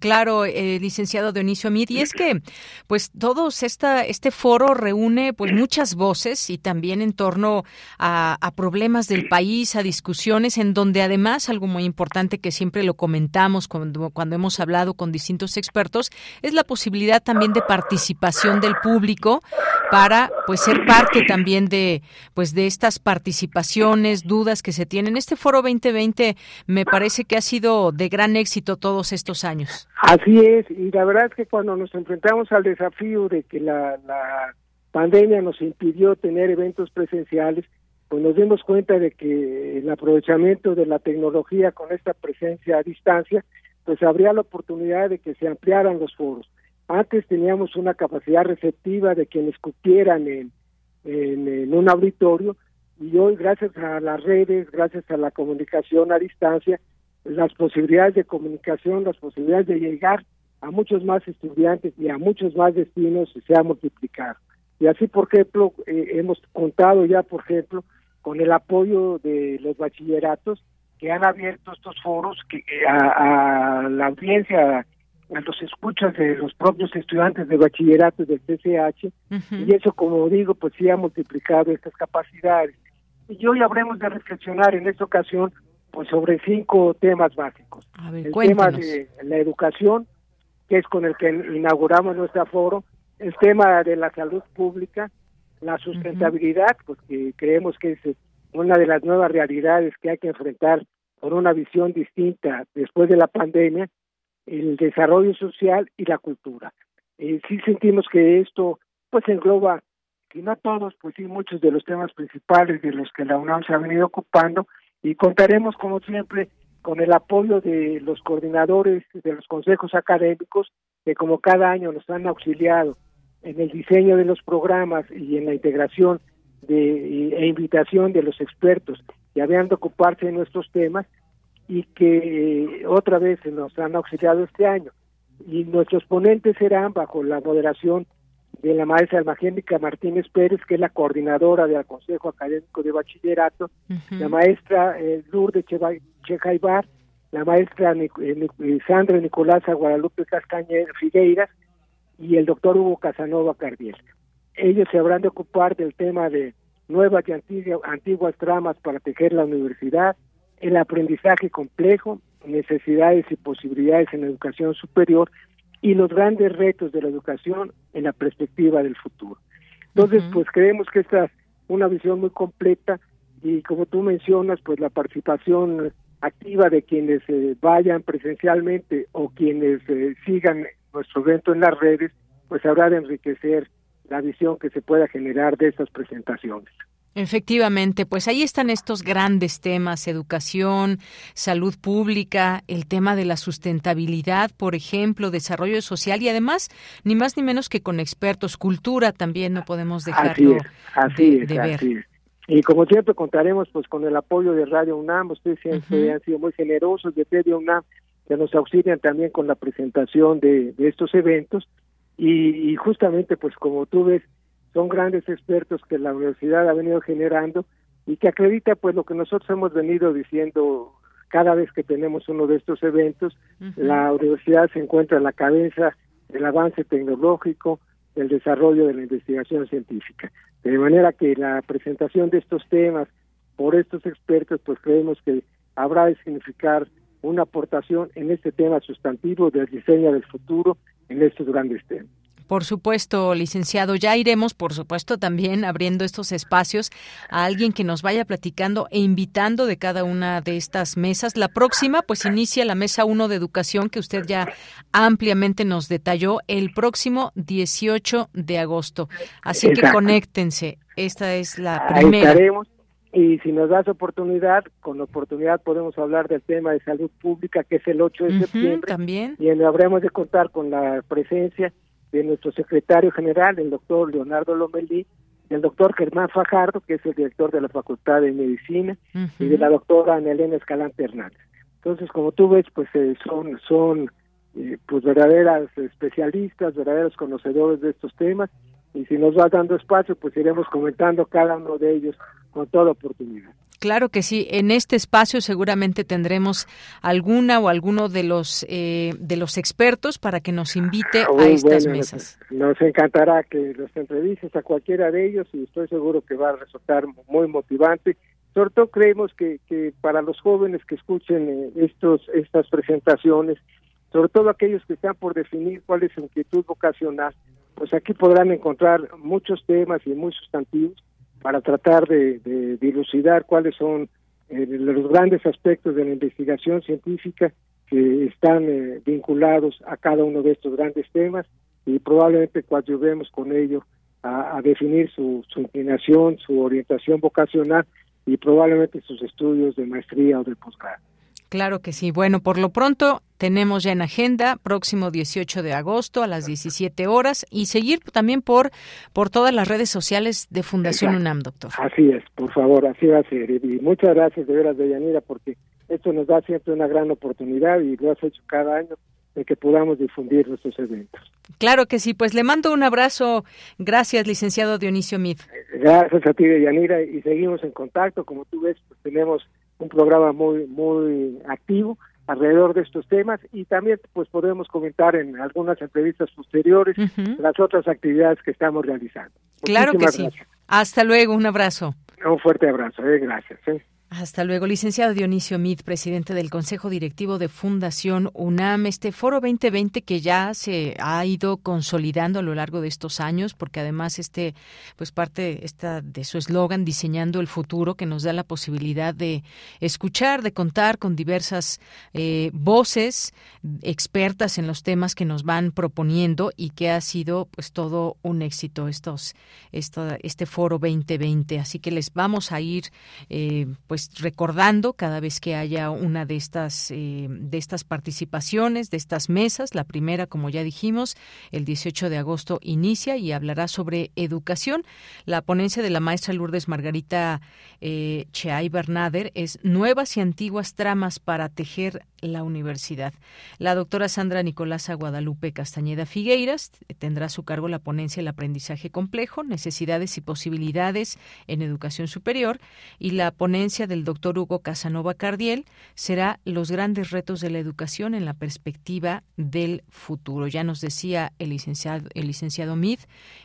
Claro, eh, licenciado Dionisio Amid, y es que, pues, todos esta, este foro reúne, pues, muchas voces y también en torno a, problemas del país, a discusiones, en donde además algo muy importante que siempre lo comentamos cuando, cuando hemos hablado con distintos expertos es la posibilidad también de participación del público para, pues, ser parte también de, pues, de estas participaciones, dudas que se tienen. Este foro 2020 me parece que ha sido de gran éxito todos estos años. Así es, y la verdad es que cuando nos enfrentamos al desafío de que la, pandemia nos impidió tener eventos presenciales, pues nos dimos cuenta de que el aprovechamiento de la tecnología con esta presencia a distancia, pues habría la oportunidad de que se ampliaran los foros. Antes teníamos una capacidad receptiva de quienes cupieran en, en un auditorio y hoy gracias a las redes, gracias a la comunicación a distancia, las posibilidades de comunicación, las posibilidades de llegar a muchos más estudiantes y a muchos más destinos se ha multiplicado. Y así, por ejemplo, eh, hemos contado ya, por ejemplo, con el apoyo de los bachilleratos que han abierto estos foros que eh, a, la audiencia, a los escuchas de los propios estudiantes de bachillerato del CCH, y eso, como digo, pues sí ha multiplicado estas capacidades. Y hoy habremos de reflexionar en esta ocasión pues sobre cinco temas básicos. el tema de la educación, que es con el que inauguramos nuestro foro, el tema de la salud pública, la sustentabilidad, pues que creemos que es una de las nuevas realidades que hay que enfrentar con una visión distinta después de la pandemia, el desarrollo social y la cultura. Eh, sí sentimos que esto pues engloba, si no todos, pues sí muchos de los temas principales de los que la UNAM se ha venido ocupando y contaremos como siempre con el apoyo de los coordinadores de los consejos académicos que como cada año nos han auxiliado en el diseño de los programas y en la integración de, e invitación de los expertos que habían de ocuparse de nuestros temas y que otra vez nos han auxiliado este año. Y nuestros ponentes serán bajo la moderación de la maestra Almagénica Martínez Pérez, que es la coordinadora del Consejo Académico de Bachillerato, la maestra eh, Lourdes Chejaibar, la maestra eh, eh, Sandra Nicolás Guadalupe Castañer Figueiras y el doctor Hugo Casanova Cardiel. Ellos se habrán de ocupar del tema de nuevas y antiguas tramas para tejer la universidad, el aprendizaje complejo, necesidades y posibilidades en la educación superior y los grandes retos de la educación en la perspectiva del futuro. Entonces, pues creemos que esta es una visión muy completa y como tú mencionas, pues la participación activa de quienes eh, vayan presencialmente o quienes eh, sigan nuestro evento en las redes, pues habrá de enriquecer la visión que se pueda generar de estas presentaciones. Efectivamente, pues ahí están estos grandes temas, educación, salud pública, el tema de la sustentabilidad, por ejemplo, desarrollo social y además, ni más ni menos que con expertos, cultura también no podemos dejarlo así de, ver. Y como siempre contaremos pues con el apoyo de Radio UNAM, ustedes siempre han sido muy generosos de Radio UNAM, que nos auxilian también con la presentación de, estos eventos. Y justamente pues como tú ves, son grandes expertos que la universidad ha venido generando y que acredita pues lo que nosotros hemos venido diciendo cada vez que tenemos uno de estos eventos, la universidad se encuentra a la cabeza del avance tecnológico, del desarrollo de la investigación científica. De manera que la presentación de estos temas por estos expertos, pues creemos que habrá de significar una aportación en este tema sustantivo del diseño del futuro en estos grandes temas. Por supuesto, licenciado, ya iremos, por supuesto, también abriendo estos espacios a alguien que nos vaya platicando e invitando de cada una de estas mesas. La próxima, pues inicia la mesa 1 de educación que usted ya ampliamente nos detalló el próximo 18 de agosto. Así que conéctense. Esta es la primera. Estaremos y si nos das oportunidad, con oportunidad podemos hablar del tema de salud pública, que es el 8 de septiembre. También. Y habremos de contar con la presencia de nuestro secretario general, el doctor Leonardo Lomelí, del doctor Germán Fajardo, que es el director de la Facultad de Medicina, y de la doctora Ana Elena Escalante Hernández. Entonces, como tú ves, pues eh, son, son eh, pues verdaderas especialistas, verdaderos conocedores de estos temas, y si nos va dando espacio, pues iremos comentando cada uno de ellos con toda oportunidad. Claro que sí. En este espacio seguramente tendremos alguna o alguno de los eh, de los expertos para que nos invite a estas mesas. Nos, encantará que los entrevistes a cualquiera de ellos y estoy seguro que va a resultar muy motivante. Sobre todo creemos que, que para los jóvenes que escuchen eh, estos estas presentaciones, sobre todo aquellos que están por definir cuál es su inquietud vocacional, pues aquí podrán encontrar muchos temas y muy sustantivos para tratar de, dilucidar cuáles son eh, los grandes aspectos de la investigación científica que están eh, vinculados a cada uno de estos grandes temas y probablemente coadyuvemos con ello a, definir su, su, inclinación, su orientación vocacional y probablemente sus estudios de maestría o de posgrado. Claro que sí. Bueno, por lo pronto tenemos ya en agenda próximo 18 de agosto a las 17 horas y seguir también por por todas las redes sociales de Fundación UNAM, doctor. Así es, por favor, así va a ser. Y muchas gracias de veras, Deyanira, porque esto nos da siempre una gran oportunidad y lo has hecho cada año de que podamos difundir nuestros eventos. Claro que sí, pues le mando un abrazo. Gracias, licenciado Dionisio Mid. Gracias a ti, Deyanira, y seguimos en contacto. Como tú ves, pues tenemos un programa muy muy activo alrededor de estos temas y también pues podemos comentar en algunas entrevistas posteriores las otras actividades que estamos realizando. Claro que sí. Hasta luego, un abrazo. Un fuerte abrazo, eh, gracias. Eh. Hasta luego, licenciado Dionisio Mid, presidente del Consejo Directivo de Fundación UNAM. Este foro 2020 que ya se ha ido consolidando a lo largo de estos años, porque además este, pues parte esta de su eslogan diseñando el futuro, que nos da la posibilidad de escuchar, de contar con diversas eh, voces expertas en los temas que nos van proponiendo y que ha sido pues todo un éxito estos, este foro 2020. Así que les vamos a ir eh, pues pues, recordando cada vez que haya una de estas eh, de estas participaciones, de estas mesas. La primera, como ya dijimos, el 18 de agosto inicia y hablará sobre educación. La ponencia de la maestra Lourdes Margarita eh, Cheay Bernader es nuevas y antiguas tramas para tejer la universidad. La doctora Sandra Nicolasa Guadalupe Castañeda Figueiras tendrá a su cargo la ponencia El aprendizaje complejo, necesidades y posibilidades en educación superior y la ponencia del doctor Hugo Casanova Cardiel será Los grandes retos de la educación en la perspectiva del futuro. Ya nos decía el licenciado, el licenciado Mid,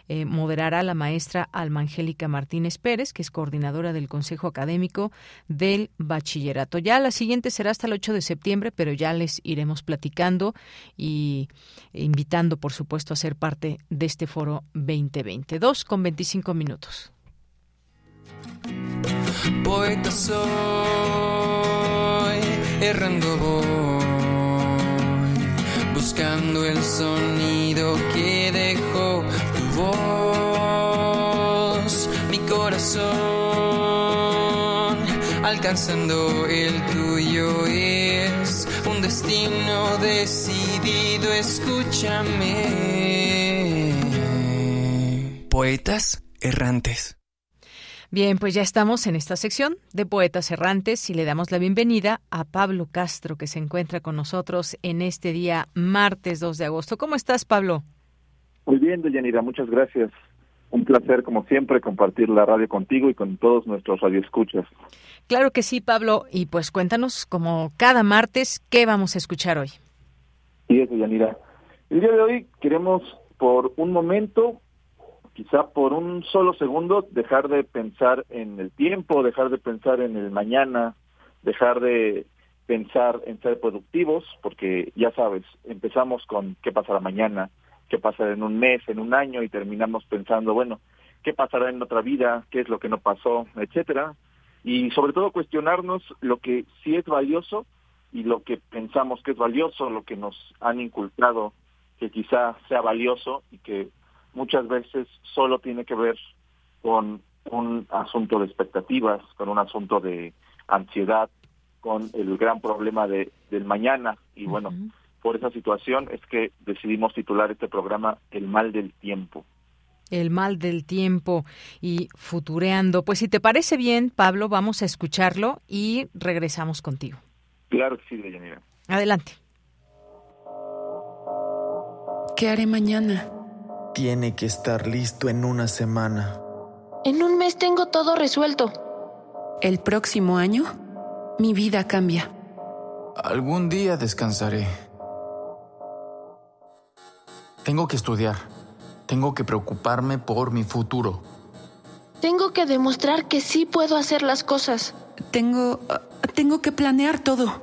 eh, moderará la maestra Almangélica Martínez Pérez, que es coordinadora del Consejo Académico del Bachillerato. Ya la siguiente será hasta el 8 de septiembre, pero ya les iremos platicando y invitando, por supuesto, a ser parte de este foro 2022 con 25 minutos. Poeta soy, errando voy, buscando el sonido que dejó tu voz, mi corazón, alcanzando el tuyo un destino decidido, escúchame. Poetas errantes. Bien, pues ya estamos en esta sección de Poetas Errantes y le damos la bienvenida a Pablo Castro, que se encuentra con nosotros en este día martes 2 de agosto. ¿Cómo estás, Pablo? Muy bien, Deyanira, muchas gracias. Un placer, como siempre, compartir la radio contigo y con todos nuestros radioescuchas. Claro que sí, Pablo. Y pues cuéntanos, como cada martes, ¿qué vamos a escuchar hoy? Sí, es, Deyanira. El día de hoy queremos, por un momento, quizá por un solo segundo dejar de pensar en el tiempo, dejar de pensar en el mañana, dejar de pensar en ser productivos, porque ya sabes, empezamos con qué pasará mañana, qué pasará en un mes, en un año, y terminamos pensando, bueno, qué pasará en otra vida, qué es lo que no pasó, etcétera, y sobre todo cuestionarnos lo que sí es valioso y lo que pensamos que es valioso, lo que nos han inculcado que quizá sea valioso y que muchas veces solo tiene que ver con un asunto de expectativas, con un asunto de ansiedad, con el gran problema de, del mañana. Y bueno, por esa situación es que decidimos titular este programa El mal del tiempo. El mal del tiempo y futureando. Pues si te parece bien, Pablo, vamos a escucharlo y regresamos contigo. Claro que sí, Deyanira. Adelante. ¿Qué haré mañana? Tiene que estar listo en una semana. En un mes tengo todo resuelto. El próximo año, mi vida cambia. Algún día descansaré. Tengo que estudiar. Tengo que preocuparme por mi futuro. Tengo que demostrar que sí puedo hacer las cosas. Tengo... tengo que planear todo.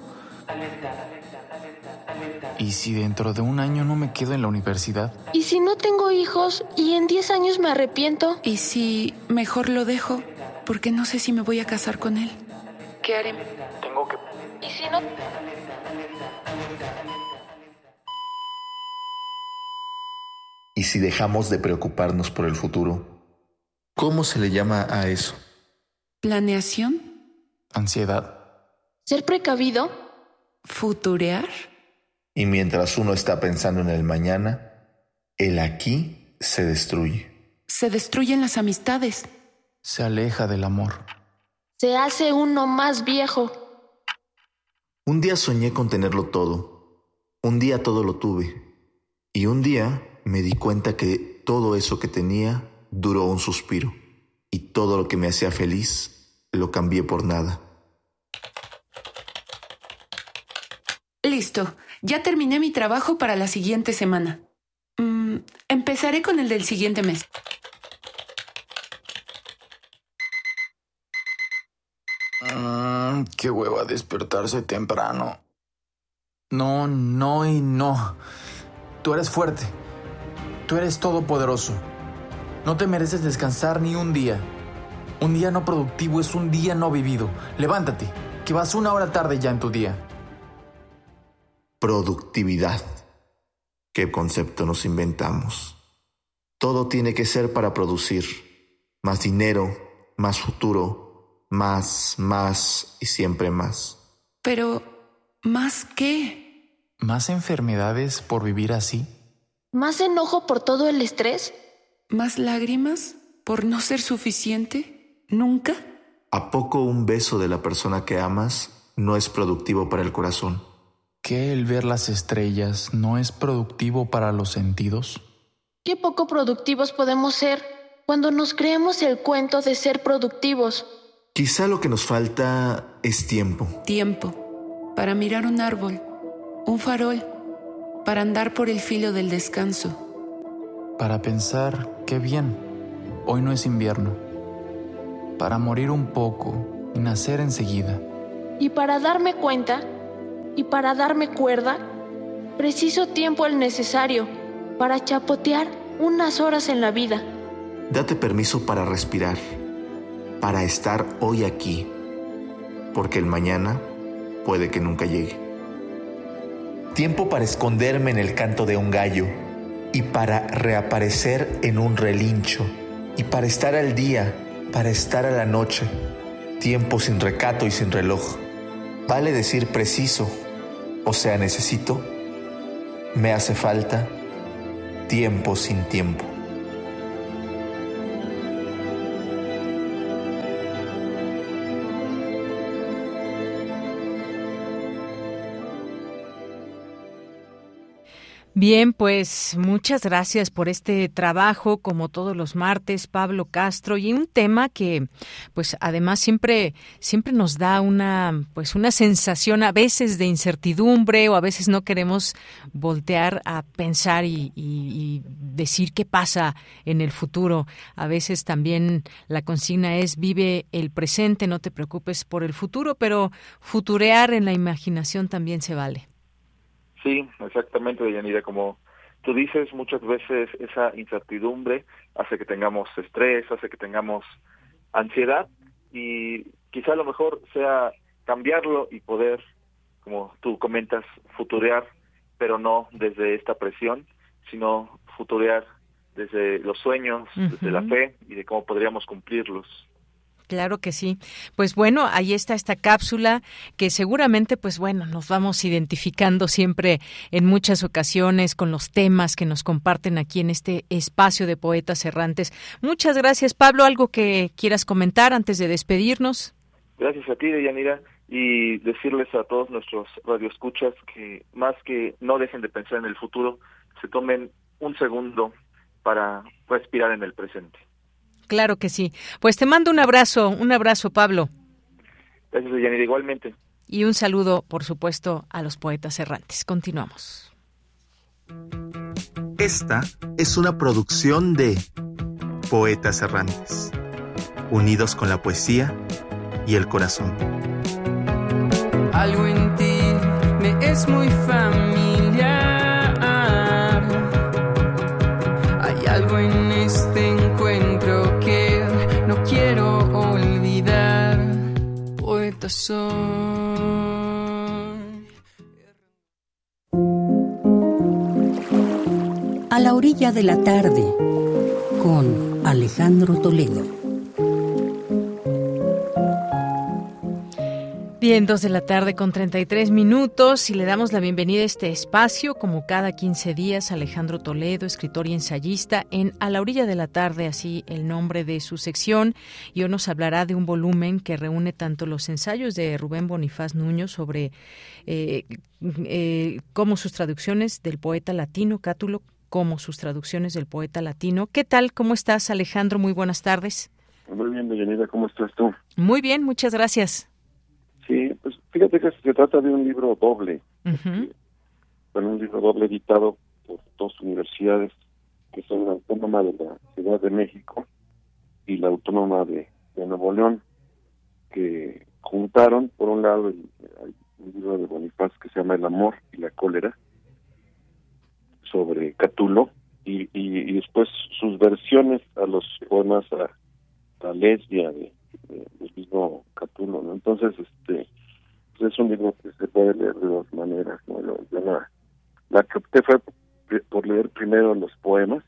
¿Y si dentro de un año no me quedo en la universidad? ¿Y si no tengo hijos y en 10 años me arrepiento? ¿Y si mejor lo dejo? Porque no sé si me voy a casar con él. ¿Qué haré? Tengo que... ¿Y si no? ¿Y si dejamos de preocuparnos por el futuro? ¿Cómo se le llama a eso? ¿Planeación? Ansiedad. ¿Ser precavido? ¿Futurear? Y mientras uno está pensando en el mañana, el aquí se destruye. Se destruyen las amistades. Se aleja del amor. Se hace uno más viejo. Un día soñé con tenerlo todo. Un día todo lo tuve. Y un día me di cuenta que todo eso que tenía duró un suspiro. Y todo lo que me hacía feliz lo cambié por nada. Listo, ya terminé mi trabajo para la siguiente semana. Mm, empezaré con el del siguiente mes. Mm, qué hueva despertarse temprano. No, no y no. Tú eres fuerte. Tú eres todopoderoso. No te mereces descansar ni un día. Un día no productivo es un día no vivido. Levántate, que vas una hora tarde ya en tu día. Productividad. ¿Qué concepto nos inventamos? Todo tiene que ser para producir. Más dinero, más futuro, más, más y siempre más. Pero, ¿más qué? ¿Más enfermedades por vivir así? ¿Más enojo por todo el estrés? ¿Más lágrimas por no ser suficiente? ¿Nunca? ¿A poco un beso de la persona que amas no es productivo para el corazón? ¿Que el ver las estrellas no es productivo para los sentidos? Qué poco productivos podemos ser cuando nos creemos el cuento de ser productivos. Quizá lo que nos falta es tiempo. Tiempo para mirar un árbol, un farol, para andar por el filo del descanso. Para pensar, qué bien, hoy no es invierno. Para morir un poco y nacer enseguida. Y para darme cuenta, y para darme cuerda, preciso tiempo el necesario para chapotear unas horas en la vida. Date permiso para respirar, para estar hoy aquí, porque el mañana puede que nunca llegue. Tiempo para esconderme en el canto de un gallo y para reaparecer en un relincho y para estar al día, para estar a la noche. Tiempo sin recato y sin reloj. Vale decir preciso, o sea, necesito, me hace falta tiempo sin tiempo. Bien, pues muchas gracias por este trabajo, como todos los martes, Pablo Castro, y un tema que, pues, además siempre, siempre nos da una, pues, una sensación a veces de incertidumbre o a veces no queremos voltear a pensar y, y decir qué pasa en el futuro. A veces también la consigna es vive el presente, no te preocupes por el futuro, pero futurear en la imaginación también se vale. Sí, exactamente, Deyanira. Como tú dices, muchas veces esa incertidumbre hace que tengamos estrés, hace que tengamos ansiedad y quizá a lo mejor sea cambiarlo y poder, como tú comentas, futurear, pero no desde esta presión, sino futurear desde los sueños, desde la fe y de cómo podríamos cumplirlos. Claro que sí. Pues bueno, ahí está esta cápsula que seguramente, pues bueno, nos vamos identificando siempre en muchas ocasiones con los temas que nos comparten aquí en este espacio de poetas errantes. Muchas gracias, Pablo. ¿Algo que quieras comentar antes de despedirnos? Gracias a ti, Deyanira, y decirles a todos nuestros radioescuchas que más que no dejen de pensar en el futuro, se tomen un segundo para respirar en el presente. Claro que sí. Pues te mando un abrazo, un abrazo, Pablo. Gracias, Yanira, igualmente. Y un saludo, por supuesto, a los poetas errantes. Continuamos. Esta es una producción de Poetas Errantes, unidos con la poesía y el corazón. Algo en ti me es muy familiar. A la orilla de la tarde, con Alejandro Toledo. Bien, dos de la tarde con 33 minutos y le damos la bienvenida a este espacio, como cada 15 días, Alejandro Toledo, escritor y ensayista, en A la orilla de la tarde, así el nombre de su sección, y hoy nos hablará de un volumen que reúne tanto los ensayos de Rubén Bonifaz Nuño sobre eh, eh, como sus traducciones del poeta latino, Cátulo, como sus traducciones del poeta latino. ¿Qué tal? ¿Cómo estás, Alejandro? Muy buenas tardes. Muy bien, Deyanira, ¿cómo estás tú? Muy bien, muchas gracias. Sí, pues fíjate que se trata de un libro doble. Bueno, un libro doble editado por dos universidades, que son la Autónoma de la Ciudad de México y la Autónoma de, Nuevo León, que juntaron, por un lado, el, libro de Bonifaz que se llama El amor y la cólera, sobre Catulo, y, y, después sus versiones a los poemas a, a lesbia de, del mismo Catulo, ¿no? Entonces, este, pues es un libro que se puede leer de dos maneras, ¿no? la, la que opté fue por leer primero los poemas,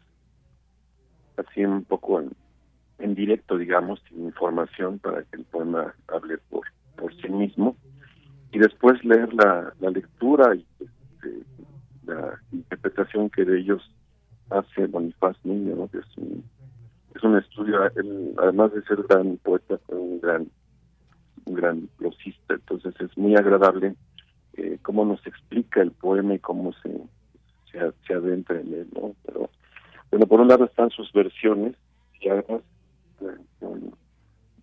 así un poco en, en directo, digamos, sin información, para que el poema hable por, por sí mismo, y después leer la, la lectura y este, la interpretación que de ellos hace Bonifaz Niño, ¿no? que es un es un estudio, además de ser gran poeta, un gran un gran prosista, entonces es muy agradable eh, cómo nos explica el poema y cómo se, se, adentra en él, ¿no? Pero, bueno, por un lado están sus versiones, y además son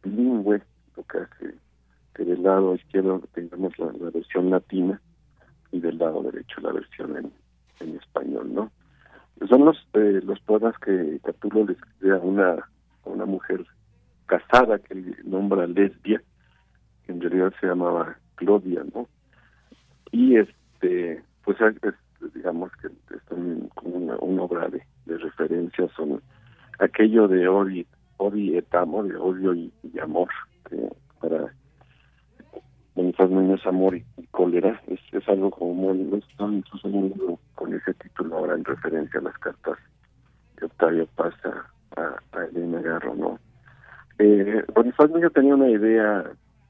bilingüe, lo que hace que del lado izquierdo tengamos la, versión latina y del lado derecho la versión en, en español, ¿no? Son los eh, los poemas que Catulo le escribe a una, una mujer casada que nombra lesbia, que en realidad se llamaba Claudia, ¿no? Y este, pues digamos que están como una, una obra de, de, referencia, son aquello de odi, odi et amor, de odio y, amor, que para Bonifaz Núñez Amor y, cólera, es, es algo como muy, incluso muy con ese título ahora en referencia a las cartas de Octavio Paz a, Elena Garro, ¿no? Eh, Bonifaz yo tenía una idea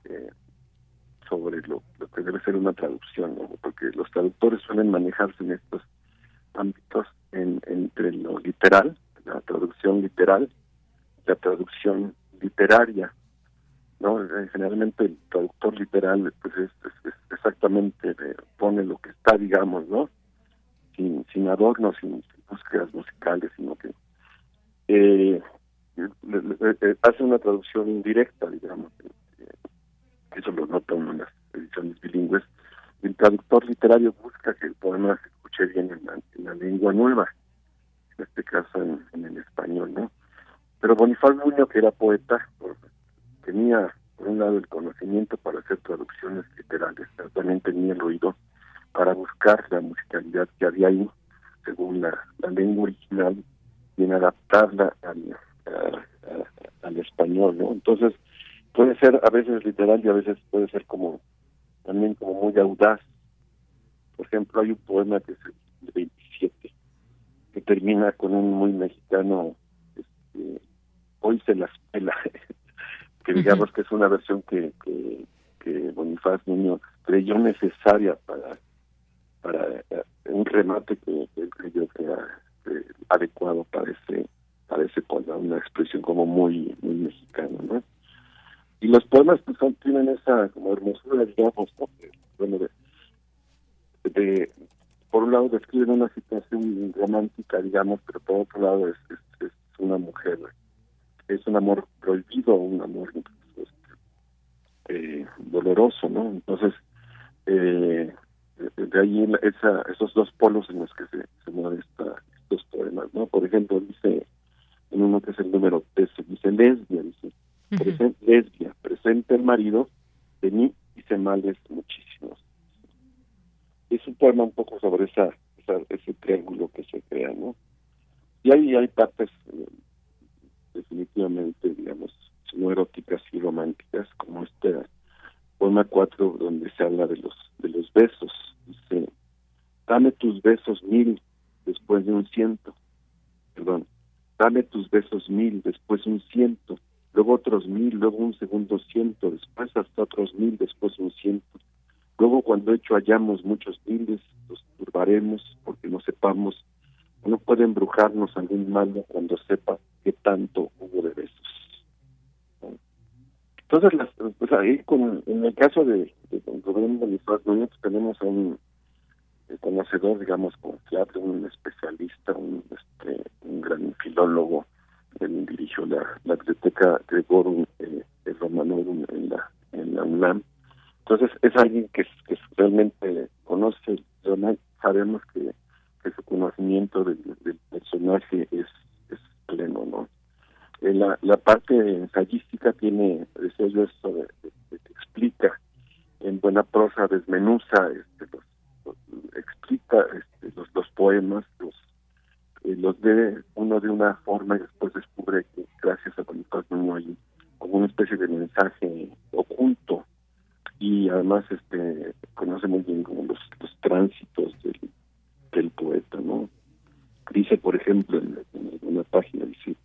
eh, sobre lo, que debe ser una traducción. Porque los traductores suelen manejarse en estos ámbitos en, entre lo literal, la traducción literal, la traducción literaria, no eh, generalmente el traductor literal pues es, exactamente eh, pone lo que está digamos no sin, sin adornos, sin, búsquedas musicales, sino que eh, hace una traducción indirecta, digamos. eso lo nota uno en las ediciones bilingües. El traductor literario busca que el poema se escuche bien en la, lengua nueva, en este caso en, el español, ¿no? Pero Bonifaz Nuño, que era poeta, pues, tenía por un lado el conocimiento para hacer traducciones literales, pero también tenía el oído para buscar la musicalidad que había ahí, según la, lengua original, y en adaptarla al, al español, ¿no? Entonces, puede ser a veces literal y a veces puede ser como, también como muy audaz. Por ejemplo, hay un poema que es el 27, que termina con un muy mexicano, este, hoy se las pela, *laughs* que digamos que es una versión que, que, que Bonifaz Niño creyó necesaria para para eh, un remate que, que creyó que era eh, adecuado para ese para ese poema, una expresión como muy muy mexicana, ¿no? Y los poemas pues son, tienen esa como hermosura, digamos, ¿no? bueno, de, de, por un lado describen una situación romántica, digamos, pero por otro lado es, es, una mujer, es un amor prohibido, un amor este, eh, doloroso, ¿no? Entonces, eh, de ahí esa, esos dos polos en los que se, se mueven estos poemas, ¿no? Por ejemplo, dice en uno que es el número 13, dice lesbia, dice, lesbia, presente el marido de mí hice males muchísimos. Es un poema un poco sobre esa, ese triángulo que se crea, ¿no? Y hay, hay partes eh, definitivamente, digamos, no eróticas y románticas, como este poema 4, donde se habla de los, de los besos. Dice, dame tus besos mil después de un ciento. Perdón, dame tus besos mil después un ciento. Luego otros mil, luego un segundo ciento, después hasta otros mil, después un ciento. Luego cuando hecho hallamos muchos miles, los turbaremos porque no sepamos, no puede embrujarnos algún mal cuando sepa que tanto hubo de besos. Entonces, las, pues ahí, con, en el caso de, de don Rubén Bonifaz Núñez, tenemos a un eh, conocedor, digamos, confiable, un especialista, un, este, un gran filólogo. Él dirigió la, la biblioteca Gregorum eh, Romanorum en la, en la UNAM. Entonces, es alguien que, que realmente conoce, sabemos que, que su conocimiento del, personaje es, pleno, ¿no? Eh, la, parte ensayística tiene, decía yo, esto de, explica en buena prosa, desmenuza, este, explica este, los, los poemas, los eh, ve uno de una forma y después descubre que gracias a Bonifaz no hay como una especie de mensaje oculto y además este conoce muy bien como los, los tránsitos del, del poeta, ¿no? Dice, por ejemplo, en, una página, dice,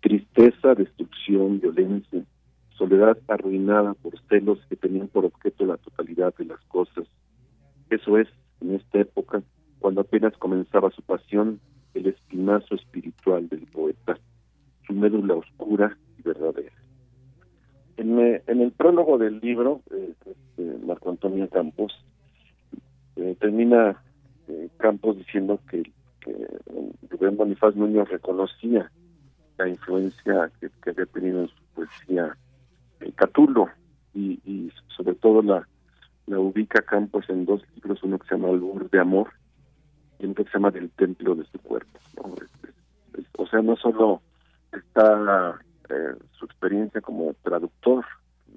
tristeza, destrucción, violencia, soledad arruinada por celos que tenían por objeto la totalidad de las cosas. Eso es, en esta época, cuando apenas comenzaba su pasión, el espinazo espiritual del poeta, su médula oscura y verdadera. En, el prólogo del libro, eh, este, Marco Antonio Campos, eh, termina Campos diciendo que, que Rubén Bonifaz Núñez reconocía la influencia que, había tenido en su poesía eh, Catulo y, sobre todo la, ubica Campos en dos libros, uno que se llama Albur de Amor y otro que se llama Del Templo de su Cuerpo. o sea, no solo está eh, su experiencia como traductor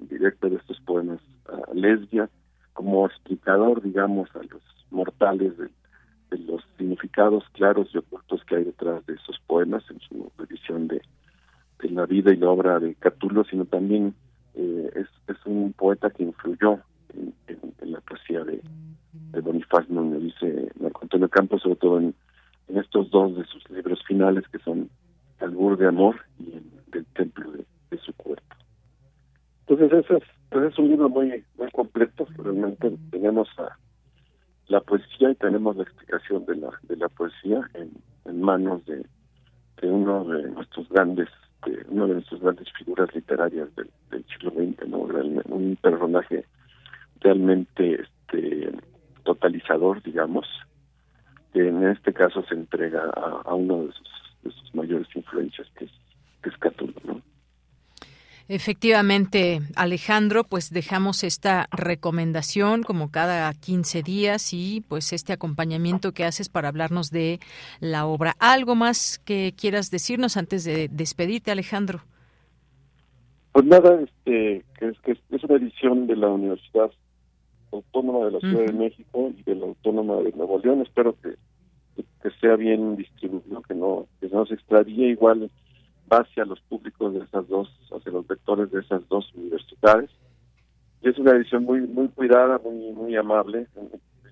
directo de estos poemas a lesbia, como explicador, digamos, a los mortales del los significados claros y ocultos que hay detrás de esos poemas en su edición de, la vida y la obra de Catulo, sino también eh, es, es un poeta que influyó en, la poesía de, de Bonifaz Núñez, dice Marco Antonio Campos, sobre todo en, estos dos de sus libros finales que son Albur de Amor y el, Del Templo de, su Cuerpo. Entonces, es, pues es un libro muy, muy completo, realmente tenemos a la poesía y tenemos la explicación de la de la poesía en, manos de, uno de nuestros grandes de una de nuestras grandes figuras literarias del, siglo XX no un personaje realmente este totalizador digamos que en este caso se entrega a, a uno de sus, de sus mayores influencias que es que es Catulo no Efectivamente, Alejandro, pues dejamos esta recomendación como cada 15 días y pues este acompañamiento que haces para hablarnos de la obra. ¿Algo más que quieras decirnos antes de despedirte, Alejandro? Pues nada, este, que es, que es una edición de la Universidad Autónoma de la Ciudad de México y de la Autónoma de Nuevo León. Espero que, que sea bien distribuido, que no, que no se extravíe igual hacia los públicos de esas dos, hacia los vectores de esas dos universidades. es una edición muy muy cuidada, muy muy amable.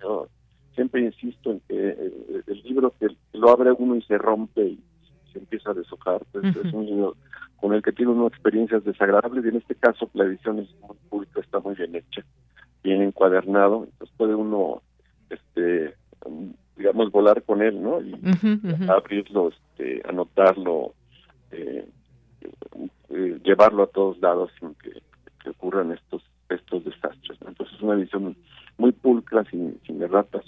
Yo siempre insisto en que el, libro que lo abre uno y se rompe y se empieza a deshojar, pues es un libro con el que tiene unas experiencias desagradables y en este caso la edición es muy pública, está muy bien hecha, bien encuadernado, entonces puede uno, este, digamos, volar con él, ¿no? Y abrirlo, este, anotarlo, eh, eh, llevarlo a todos lados sin que, ocurran estos estos desastres. Entonces es una edición muy pulcra, sin, sin erratas,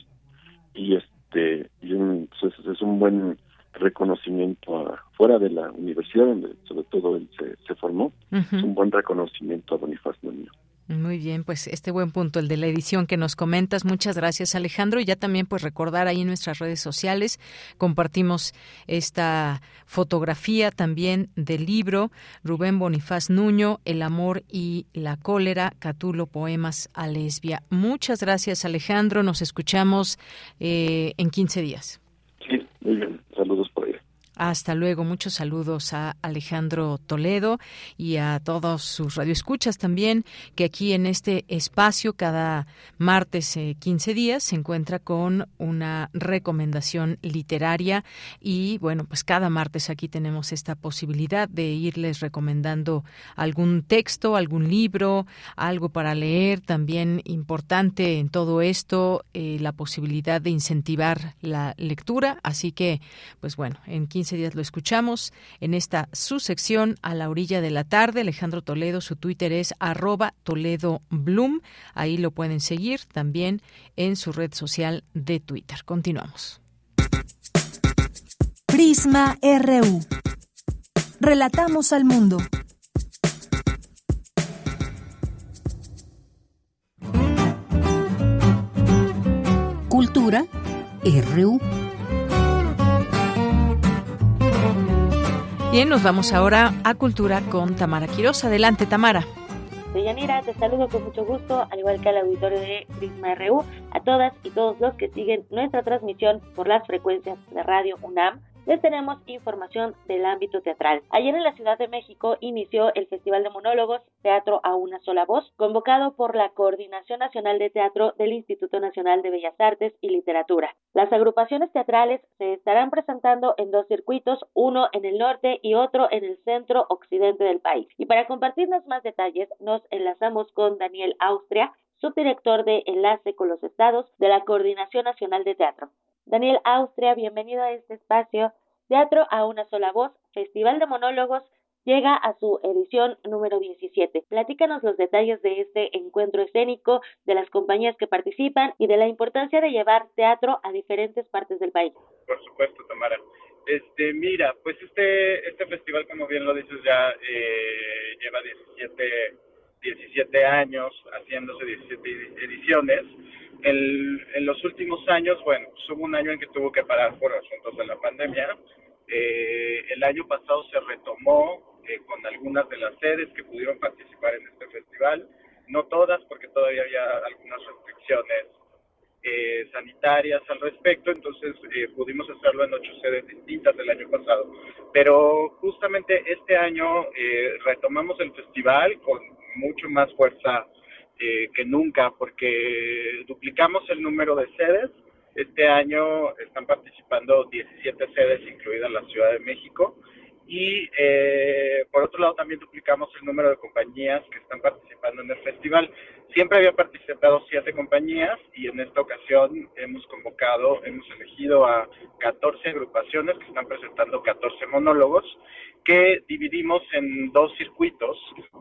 y este y pues, es un buen reconocimiento fuera de la universidad donde sobre todo él se, se formó es un buen reconocimiento a Bonifaz Nuño. Muy bien, pues este buen punto, el de la edición que nos comentas. Muchas gracias, Alejandro. Y ya también, pues recordar ahí en nuestras redes sociales, compartimos esta fotografía también del libro Rubén Bonifaz Nuño, El amor y la cólera, Catulo Poemas a Lesbia. Muchas gracias, Alejandro. Nos escuchamos eh, en 15 días. Sí, muy bien. Hasta luego. Muchos saludos a Alejandro Toledo y a todos sus radioescuchas también, que aquí en este espacio cada martes 15 eh, días se encuentra con una recomendación literaria y bueno, pues cada martes aquí tenemos esta posibilidad de irles recomendando algún texto, algún libro, algo para leer. También importante en todo esto eh, la posibilidad de incentivar la lectura. Así que, pues bueno, en 15 días lo escuchamos en esta su sección a la orilla de la tarde. Alejandro Toledo, su Twitter es arroba Toledo Bloom. Ahí lo pueden seguir también en su red social de Twitter. Continuamos. Prisma RU. Relatamos al mundo. Cultura RU. Bien, nos vamos ahora a Cultura con Tamara Quiroz. Adelante, Tamara. Yanira, te saludo con mucho gusto, al igual que al auditorio de Prisma RU, a todas y todos los que siguen nuestra transmisión por las frecuencias de Radio UNAM les tenemos información del ámbito teatral. Ayer en la Ciudad de México inició el Festival de Monólogos Teatro a una sola voz, convocado por la Coordinación Nacional de Teatro del Instituto Nacional de Bellas Artes y Literatura. Las agrupaciones teatrales se estarán presentando en dos circuitos, uno en el norte y otro en el centro occidente del país. Y para compartirnos más detalles, nos enlazamos con Daniel Austria, subdirector de Enlace con los Estados de la Coordinación Nacional de Teatro. Daniel Austria, bienvenido a este espacio. Teatro a una sola voz, Festival de Monólogos, llega a su edición número 17. Platícanos los detalles de este encuentro escénico, de las compañías que participan y de la importancia de llevar teatro a diferentes partes del país. Por supuesto, Tamara. Este, mira, pues este, este festival, como bien lo dices, ya eh, lleva 17, 17 años, haciéndose 17 ediciones en los últimos años, bueno, pues hubo un año en que tuvo que parar por asuntos de la pandemia. Eh, el año pasado se retomó eh, con algunas de las sedes que pudieron participar en este festival, no todas porque todavía había algunas restricciones eh, sanitarias al respecto, entonces pudimos hacerlo en ocho sedes distintas del año pasado. Pero justamente este año retomamos el festival con mucho más fuerza eh, que nunca porque duplicamos el número de sedes. Este año están participando 17 sedes, incluida la Ciudad de México. Y eh, por otro lado también duplicamos el número de compañías que están participando en el festival. Siempre había participado siete compañías y en esta ocasión hemos convocado, hemos elegido a 14 agrupaciones que están presentando 14 monólogos que dividimos en dos circuitos,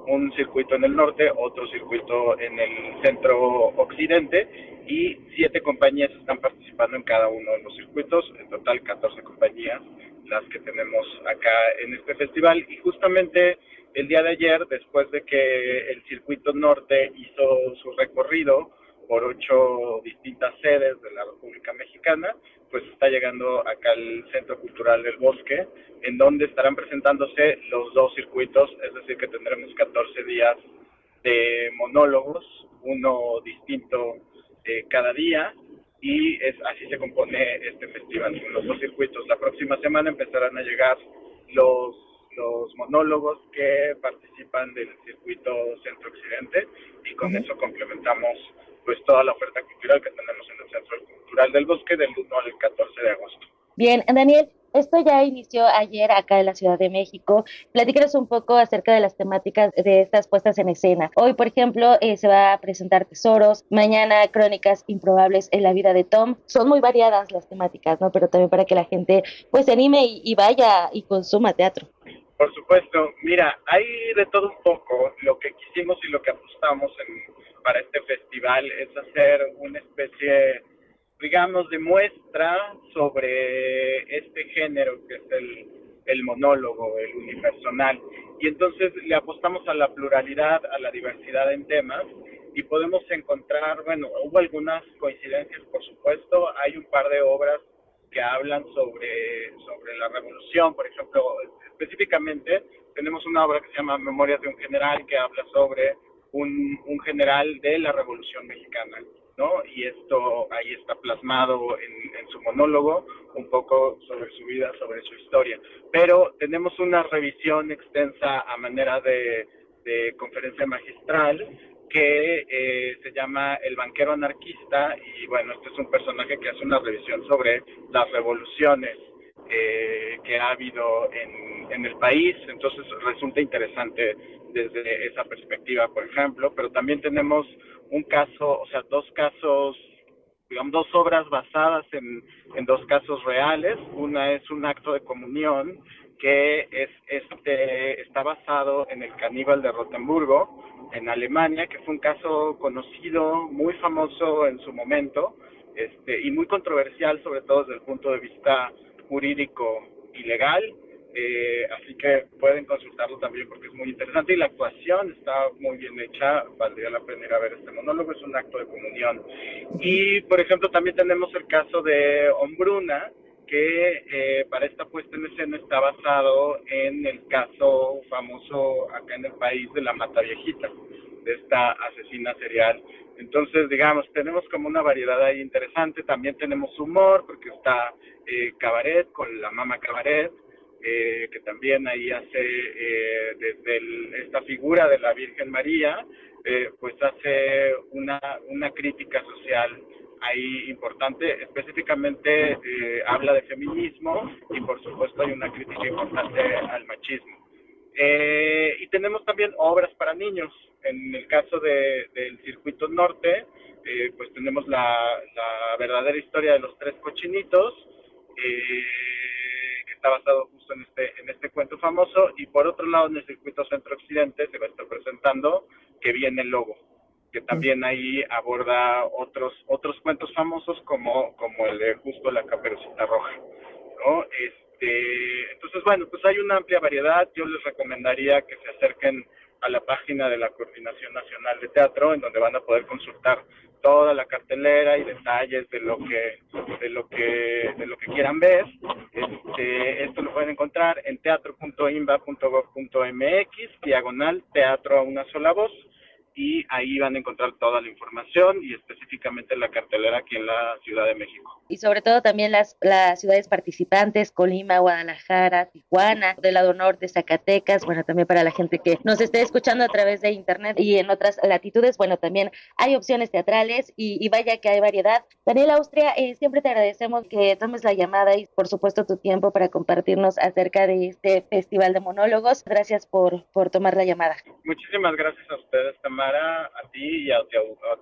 un circuito en el norte, otro circuito en el centro occidente y siete compañías están participando en cada uno de los circuitos, en total 14 compañías las que tenemos acá en este festival. Y justamente el día de ayer, después de que el circuito norte hizo su recorrido por ocho distintas sedes de la República Mexicana, pues está llegando acá al Centro Cultural del Bosque, en donde estarán presentándose los dos circuitos, es decir, que tendremos 14 días de monólogos, uno distinto eh, cada día, y es así se compone este festival, los dos circuitos. La próxima semana empezarán a llegar los, los monólogos que participan del circuito centro-occidente y con eso complementamos pues toda la oferta cultural que tenemos en el Centro Cultural del Bosque del 1 al 14 de agosto. Bien, Daniel, esto ya inició ayer acá en la Ciudad de México. Platícanos un poco acerca de las temáticas de estas puestas en escena. Hoy, por ejemplo, eh, se va a presentar Tesoros, mañana Crónicas Improbables en la vida de Tom. Son muy variadas las temáticas, ¿no? Pero también para que la gente pues se anime y, vaya y consuma teatro. Por supuesto, mira, hay de todo un poco. Lo que quisimos y lo que apostamos para este festival es hacer una especie digamos, demuestra sobre este género que es el, el monólogo, el unipersonal. Y entonces le apostamos a la pluralidad, a la diversidad en temas y podemos encontrar, bueno, hubo algunas coincidencias, por supuesto, hay un par de obras que hablan sobre, sobre la revolución, por ejemplo, específicamente tenemos una obra que se llama Memorias de un general que habla sobre un, un general de la revolución mexicana ¿no? Y esto ahí está plasmado en, su monólogo, un poco sobre su vida, sobre su historia. Pero tenemos una revisión extensa a manera de, conferencia magistral que eh, se llama El banquero anarquista y bueno, este es un personaje que hace una revisión sobre las revoluciones eh, que ha habido en, el país, entonces resulta interesante desde esa perspectiva, por ejemplo, pero también tenemos un caso, o sea, dos casos, digamos, dos obras basadas en, dos casos reales. Una es un acto de comunión que es este está basado en el caníbal de Rotenburgo en Alemania, que fue un caso conocido, muy famoso en su momento, este, y muy controversial, sobre todo desde el punto de vista jurídico y legal. Eh, así que pueden consultarlo también porque es muy interesante y la actuación está muy bien hecha, valdría la pena ir a ver este monólogo, es un acto de comunión. Y por ejemplo también tenemos el caso de Hombruna, que eh, para esta puesta en escena está basado en el caso famoso acá en el país de la Mata Viejita, de esta asesina serial. Entonces, digamos, tenemos como una variedad ahí interesante, también tenemos humor, porque está eh, Cabaret con la Mama Cabaret, eh, que también ahí hace eh, desde esta figura de la Virgen María, eh, pues hace una, una crítica social ahí importante, específicamente habla de feminismo y por supuesto hay una crítica importante al machismo. y tenemos también obras para niños. En el caso de, del Circuito Norte, pues tenemos la, verdadera historia de los tres cochinitos, que está basado en este, en este cuento famoso. Y por otro lado, en el circuito centro-occidente se va a estar presentando que viene el lobo, que también ahí aborda otros, otros cuentos famosos como, como el de justo la caperucita roja. ¿no? Este, entonces, bueno, pues hay una amplia variedad. Yo les recomendaría que se acerquen a la página de la Coordinación Nacional de Teatro, en donde van a poder consultar toda la cartelera y detalles de lo que de lo que de lo que quieran ver. Este, esto lo pueden encontrar en teatro.inba.gov.mx, diagonal teatro a una sola voz y ahí van a encontrar toda la información y específicamente la cartelera aquí en la Ciudad de México. Y sobre todo también las, las ciudades participantes, Colima, Guadalajara, Tijuana, del lado norte, Zacatecas, bueno, también para la gente que nos esté escuchando a través de internet y en otras latitudes, bueno, también hay opciones teatrales y, vaya que hay variedad. Daniel Austria, eh, siempre te agradecemos que tomes la llamada y por supuesto tu tiempo para compartirnos acerca de este festival de monólogos. Gracias por, por tomar la llamada. Muchísimas gracias a ustedes, también a ti y a,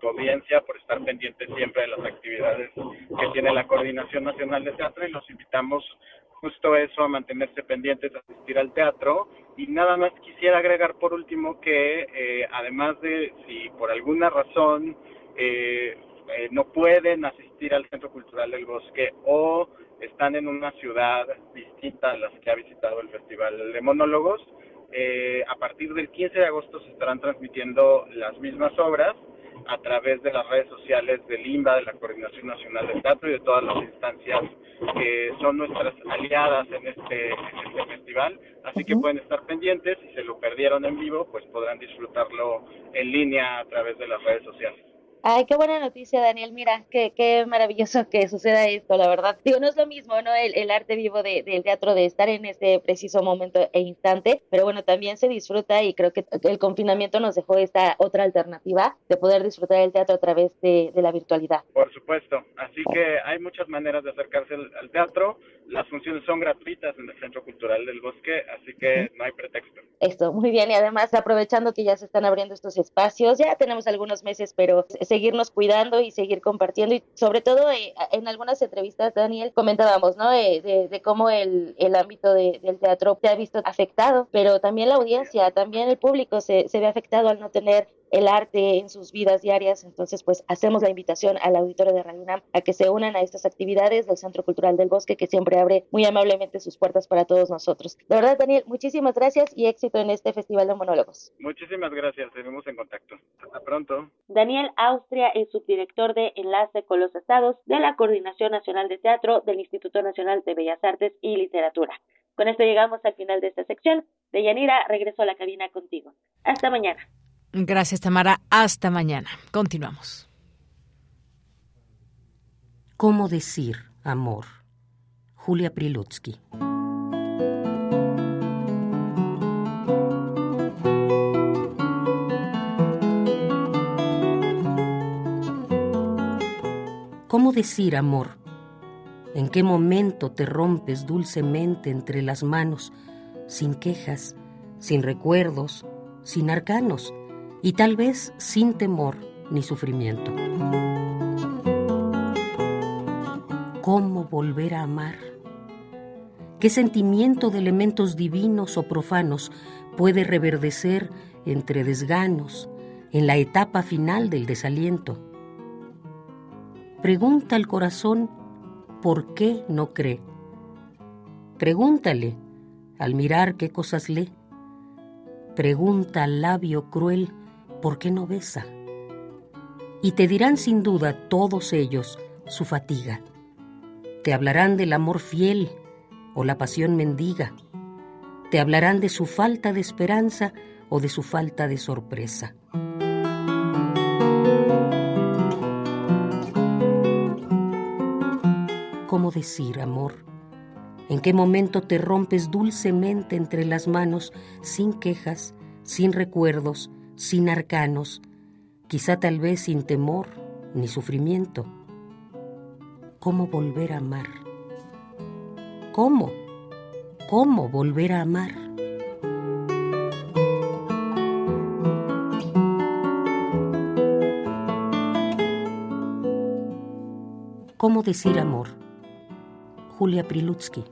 tu audiencia por estar pendientes siempre de las actividades que tiene la Coordinación Nacional de Teatro y los invitamos justo eso, a mantenerse pendientes, a asistir al teatro. Y nada más quisiera agregar por último que eh, además de si por alguna razón eh, eh, no pueden asistir al Centro Cultural del Bosque o están en una ciudad distinta a las que ha visitado el Festival de Monólogos, eh, a partir del 15 de agosto se estarán transmitiendo las mismas obras a través de las redes sociales del IMBA, de la Coordinación Nacional del Teatro y de todas las instancias que son nuestras aliadas en este, este festival. Así que pueden estar pendientes, si se lo perdieron en vivo, pues podrán disfrutarlo en línea a través de las redes sociales. Ay, qué buena noticia, Daniel. Mira, qué, qué maravilloso que suceda esto, la verdad. Digo, no es lo mismo, ¿no? El, el arte vivo de, del teatro, de estar en este preciso momento e instante, pero bueno, también se disfruta y creo que el confinamiento nos dejó esta otra alternativa de poder disfrutar el teatro a través de, de la virtualidad. Por supuesto. Así que hay muchas maneras de acercarse al, al teatro. Las funciones son gratuitas en el Centro Cultural del Bosque, así que no hay pretexto. Esto, muy bien. Y además, aprovechando que ya se están abriendo estos espacios, ya tenemos algunos meses, pero seguirnos cuidando y seguir compartiendo. Y sobre todo, eh, en algunas entrevistas, Daniel, comentábamos, ¿no? De, cómo el, el ámbito de, del teatro se ha visto afectado, pero también la audiencia, también el público se, se ve afectado al no tener el arte en sus vidas diarias. Entonces, pues hacemos la invitación al auditorio de Radio UNAM a que se unan a estas actividades del Centro Cultural del Bosque, que siempre abre muy amablemente sus puertas para todos nosotros. De verdad, Daniel, muchísimas gracias y éxito en este Festival de Monólogos. Muchísimas gracias, seguimos en contacto. Hasta pronto. Daniel Austria es subdirector de Enlace con los Estados de la Coordinación Nacional de Teatro del Instituto Nacional de Bellas Artes y Literatura. Con esto llegamos al final de esta sección. Deyanira, regreso a la cabina contigo. Hasta mañana. Gracias, Tamara. Hasta mañana. Continuamos. ¿Cómo decir amor? Julia Prilutsky. ¿Cómo decir amor? ¿En qué momento te rompes dulcemente entre las manos, sin quejas, sin recuerdos, sin arcanos? Y tal vez sin temor ni sufrimiento. ¿Cómo volver a amar? ¿Qué sentimiento de elementos divinos o profanos puede reverdecer entre desganos en la etapa final del desaliento? Pregunta al corazón por qué no cree. Pregúntale al mirar qué cosas lee. Pregunta al labio cruel ¿por qué no besa? Y te dirán sin duda todos ellos su fatiga. Te hablarán del amor fiel o la pasión mendiga. Te hablarán de su falta de esperanza o de su falta de sorpresa. ¿Cómo decir, amor? ¿En qué momento te rompes dulcemente entre las manos sin quejas, sin recuerdos, sin arcanos, quizá tal vez sin temor ni sufrimiento. ¿Cómo volver a amar? ¿Cómo? ¿Cómo volver a amar? ¿Cómo decir amor? Julia Prilutsky.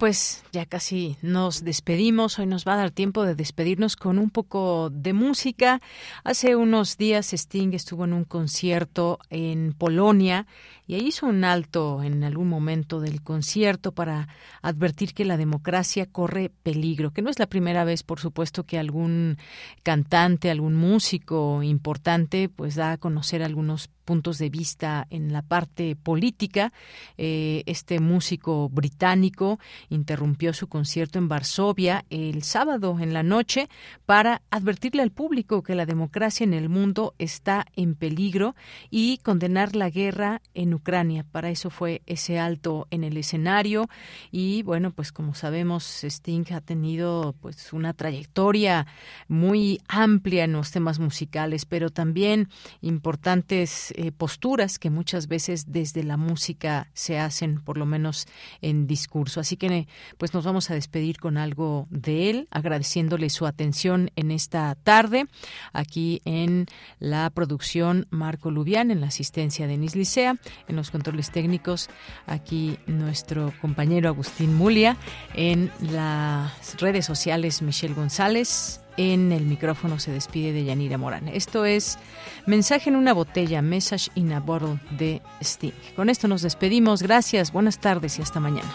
Pues ya casi nos despedimos. Hoy nos va a dar tiempo de despedirnos con un poco de música. Hace unos días Sting estuvo en un concierto en Polonia y hizo un alto en algún momento del concierto para advertir que la democracia corre peligro, que no es la primera vez, por supuesto, que algún cantante, algún músico importante, pues da a conocer algunos puntos de vista en la parte política. Eh, este músico británico interrumpió su concierto en Varsovia el sábado en la noche para advertirle al público que la democracia en el mundo está en peligro y condenar la guerra en Ucrania. Para eso fue ese alto en el escenario y bueno, pues como sabemos Sting ha tenido pues una trayectoria muy amplia en los temas musicales, pero también importantes eh, posturas que muchas veces desde la música se hacen, por lo menos en discurso. Así que pues nos vamos a despedir con algo de él, agradeciéndole su atención en esta tarde, aquí en la producción Marco Lubián, en la asistencia de Denis Licea, en los controles técnicos, aquí nuestro compañero Agustín Mulia, en las redes sociales Michelle González, en el micrófono se despide de Yanira Morán. Esto es Mensaje en una botella, Message in a Bottle de Sting. Con esto nos despedimos. Gracias, buenas tardes y hasta mañana.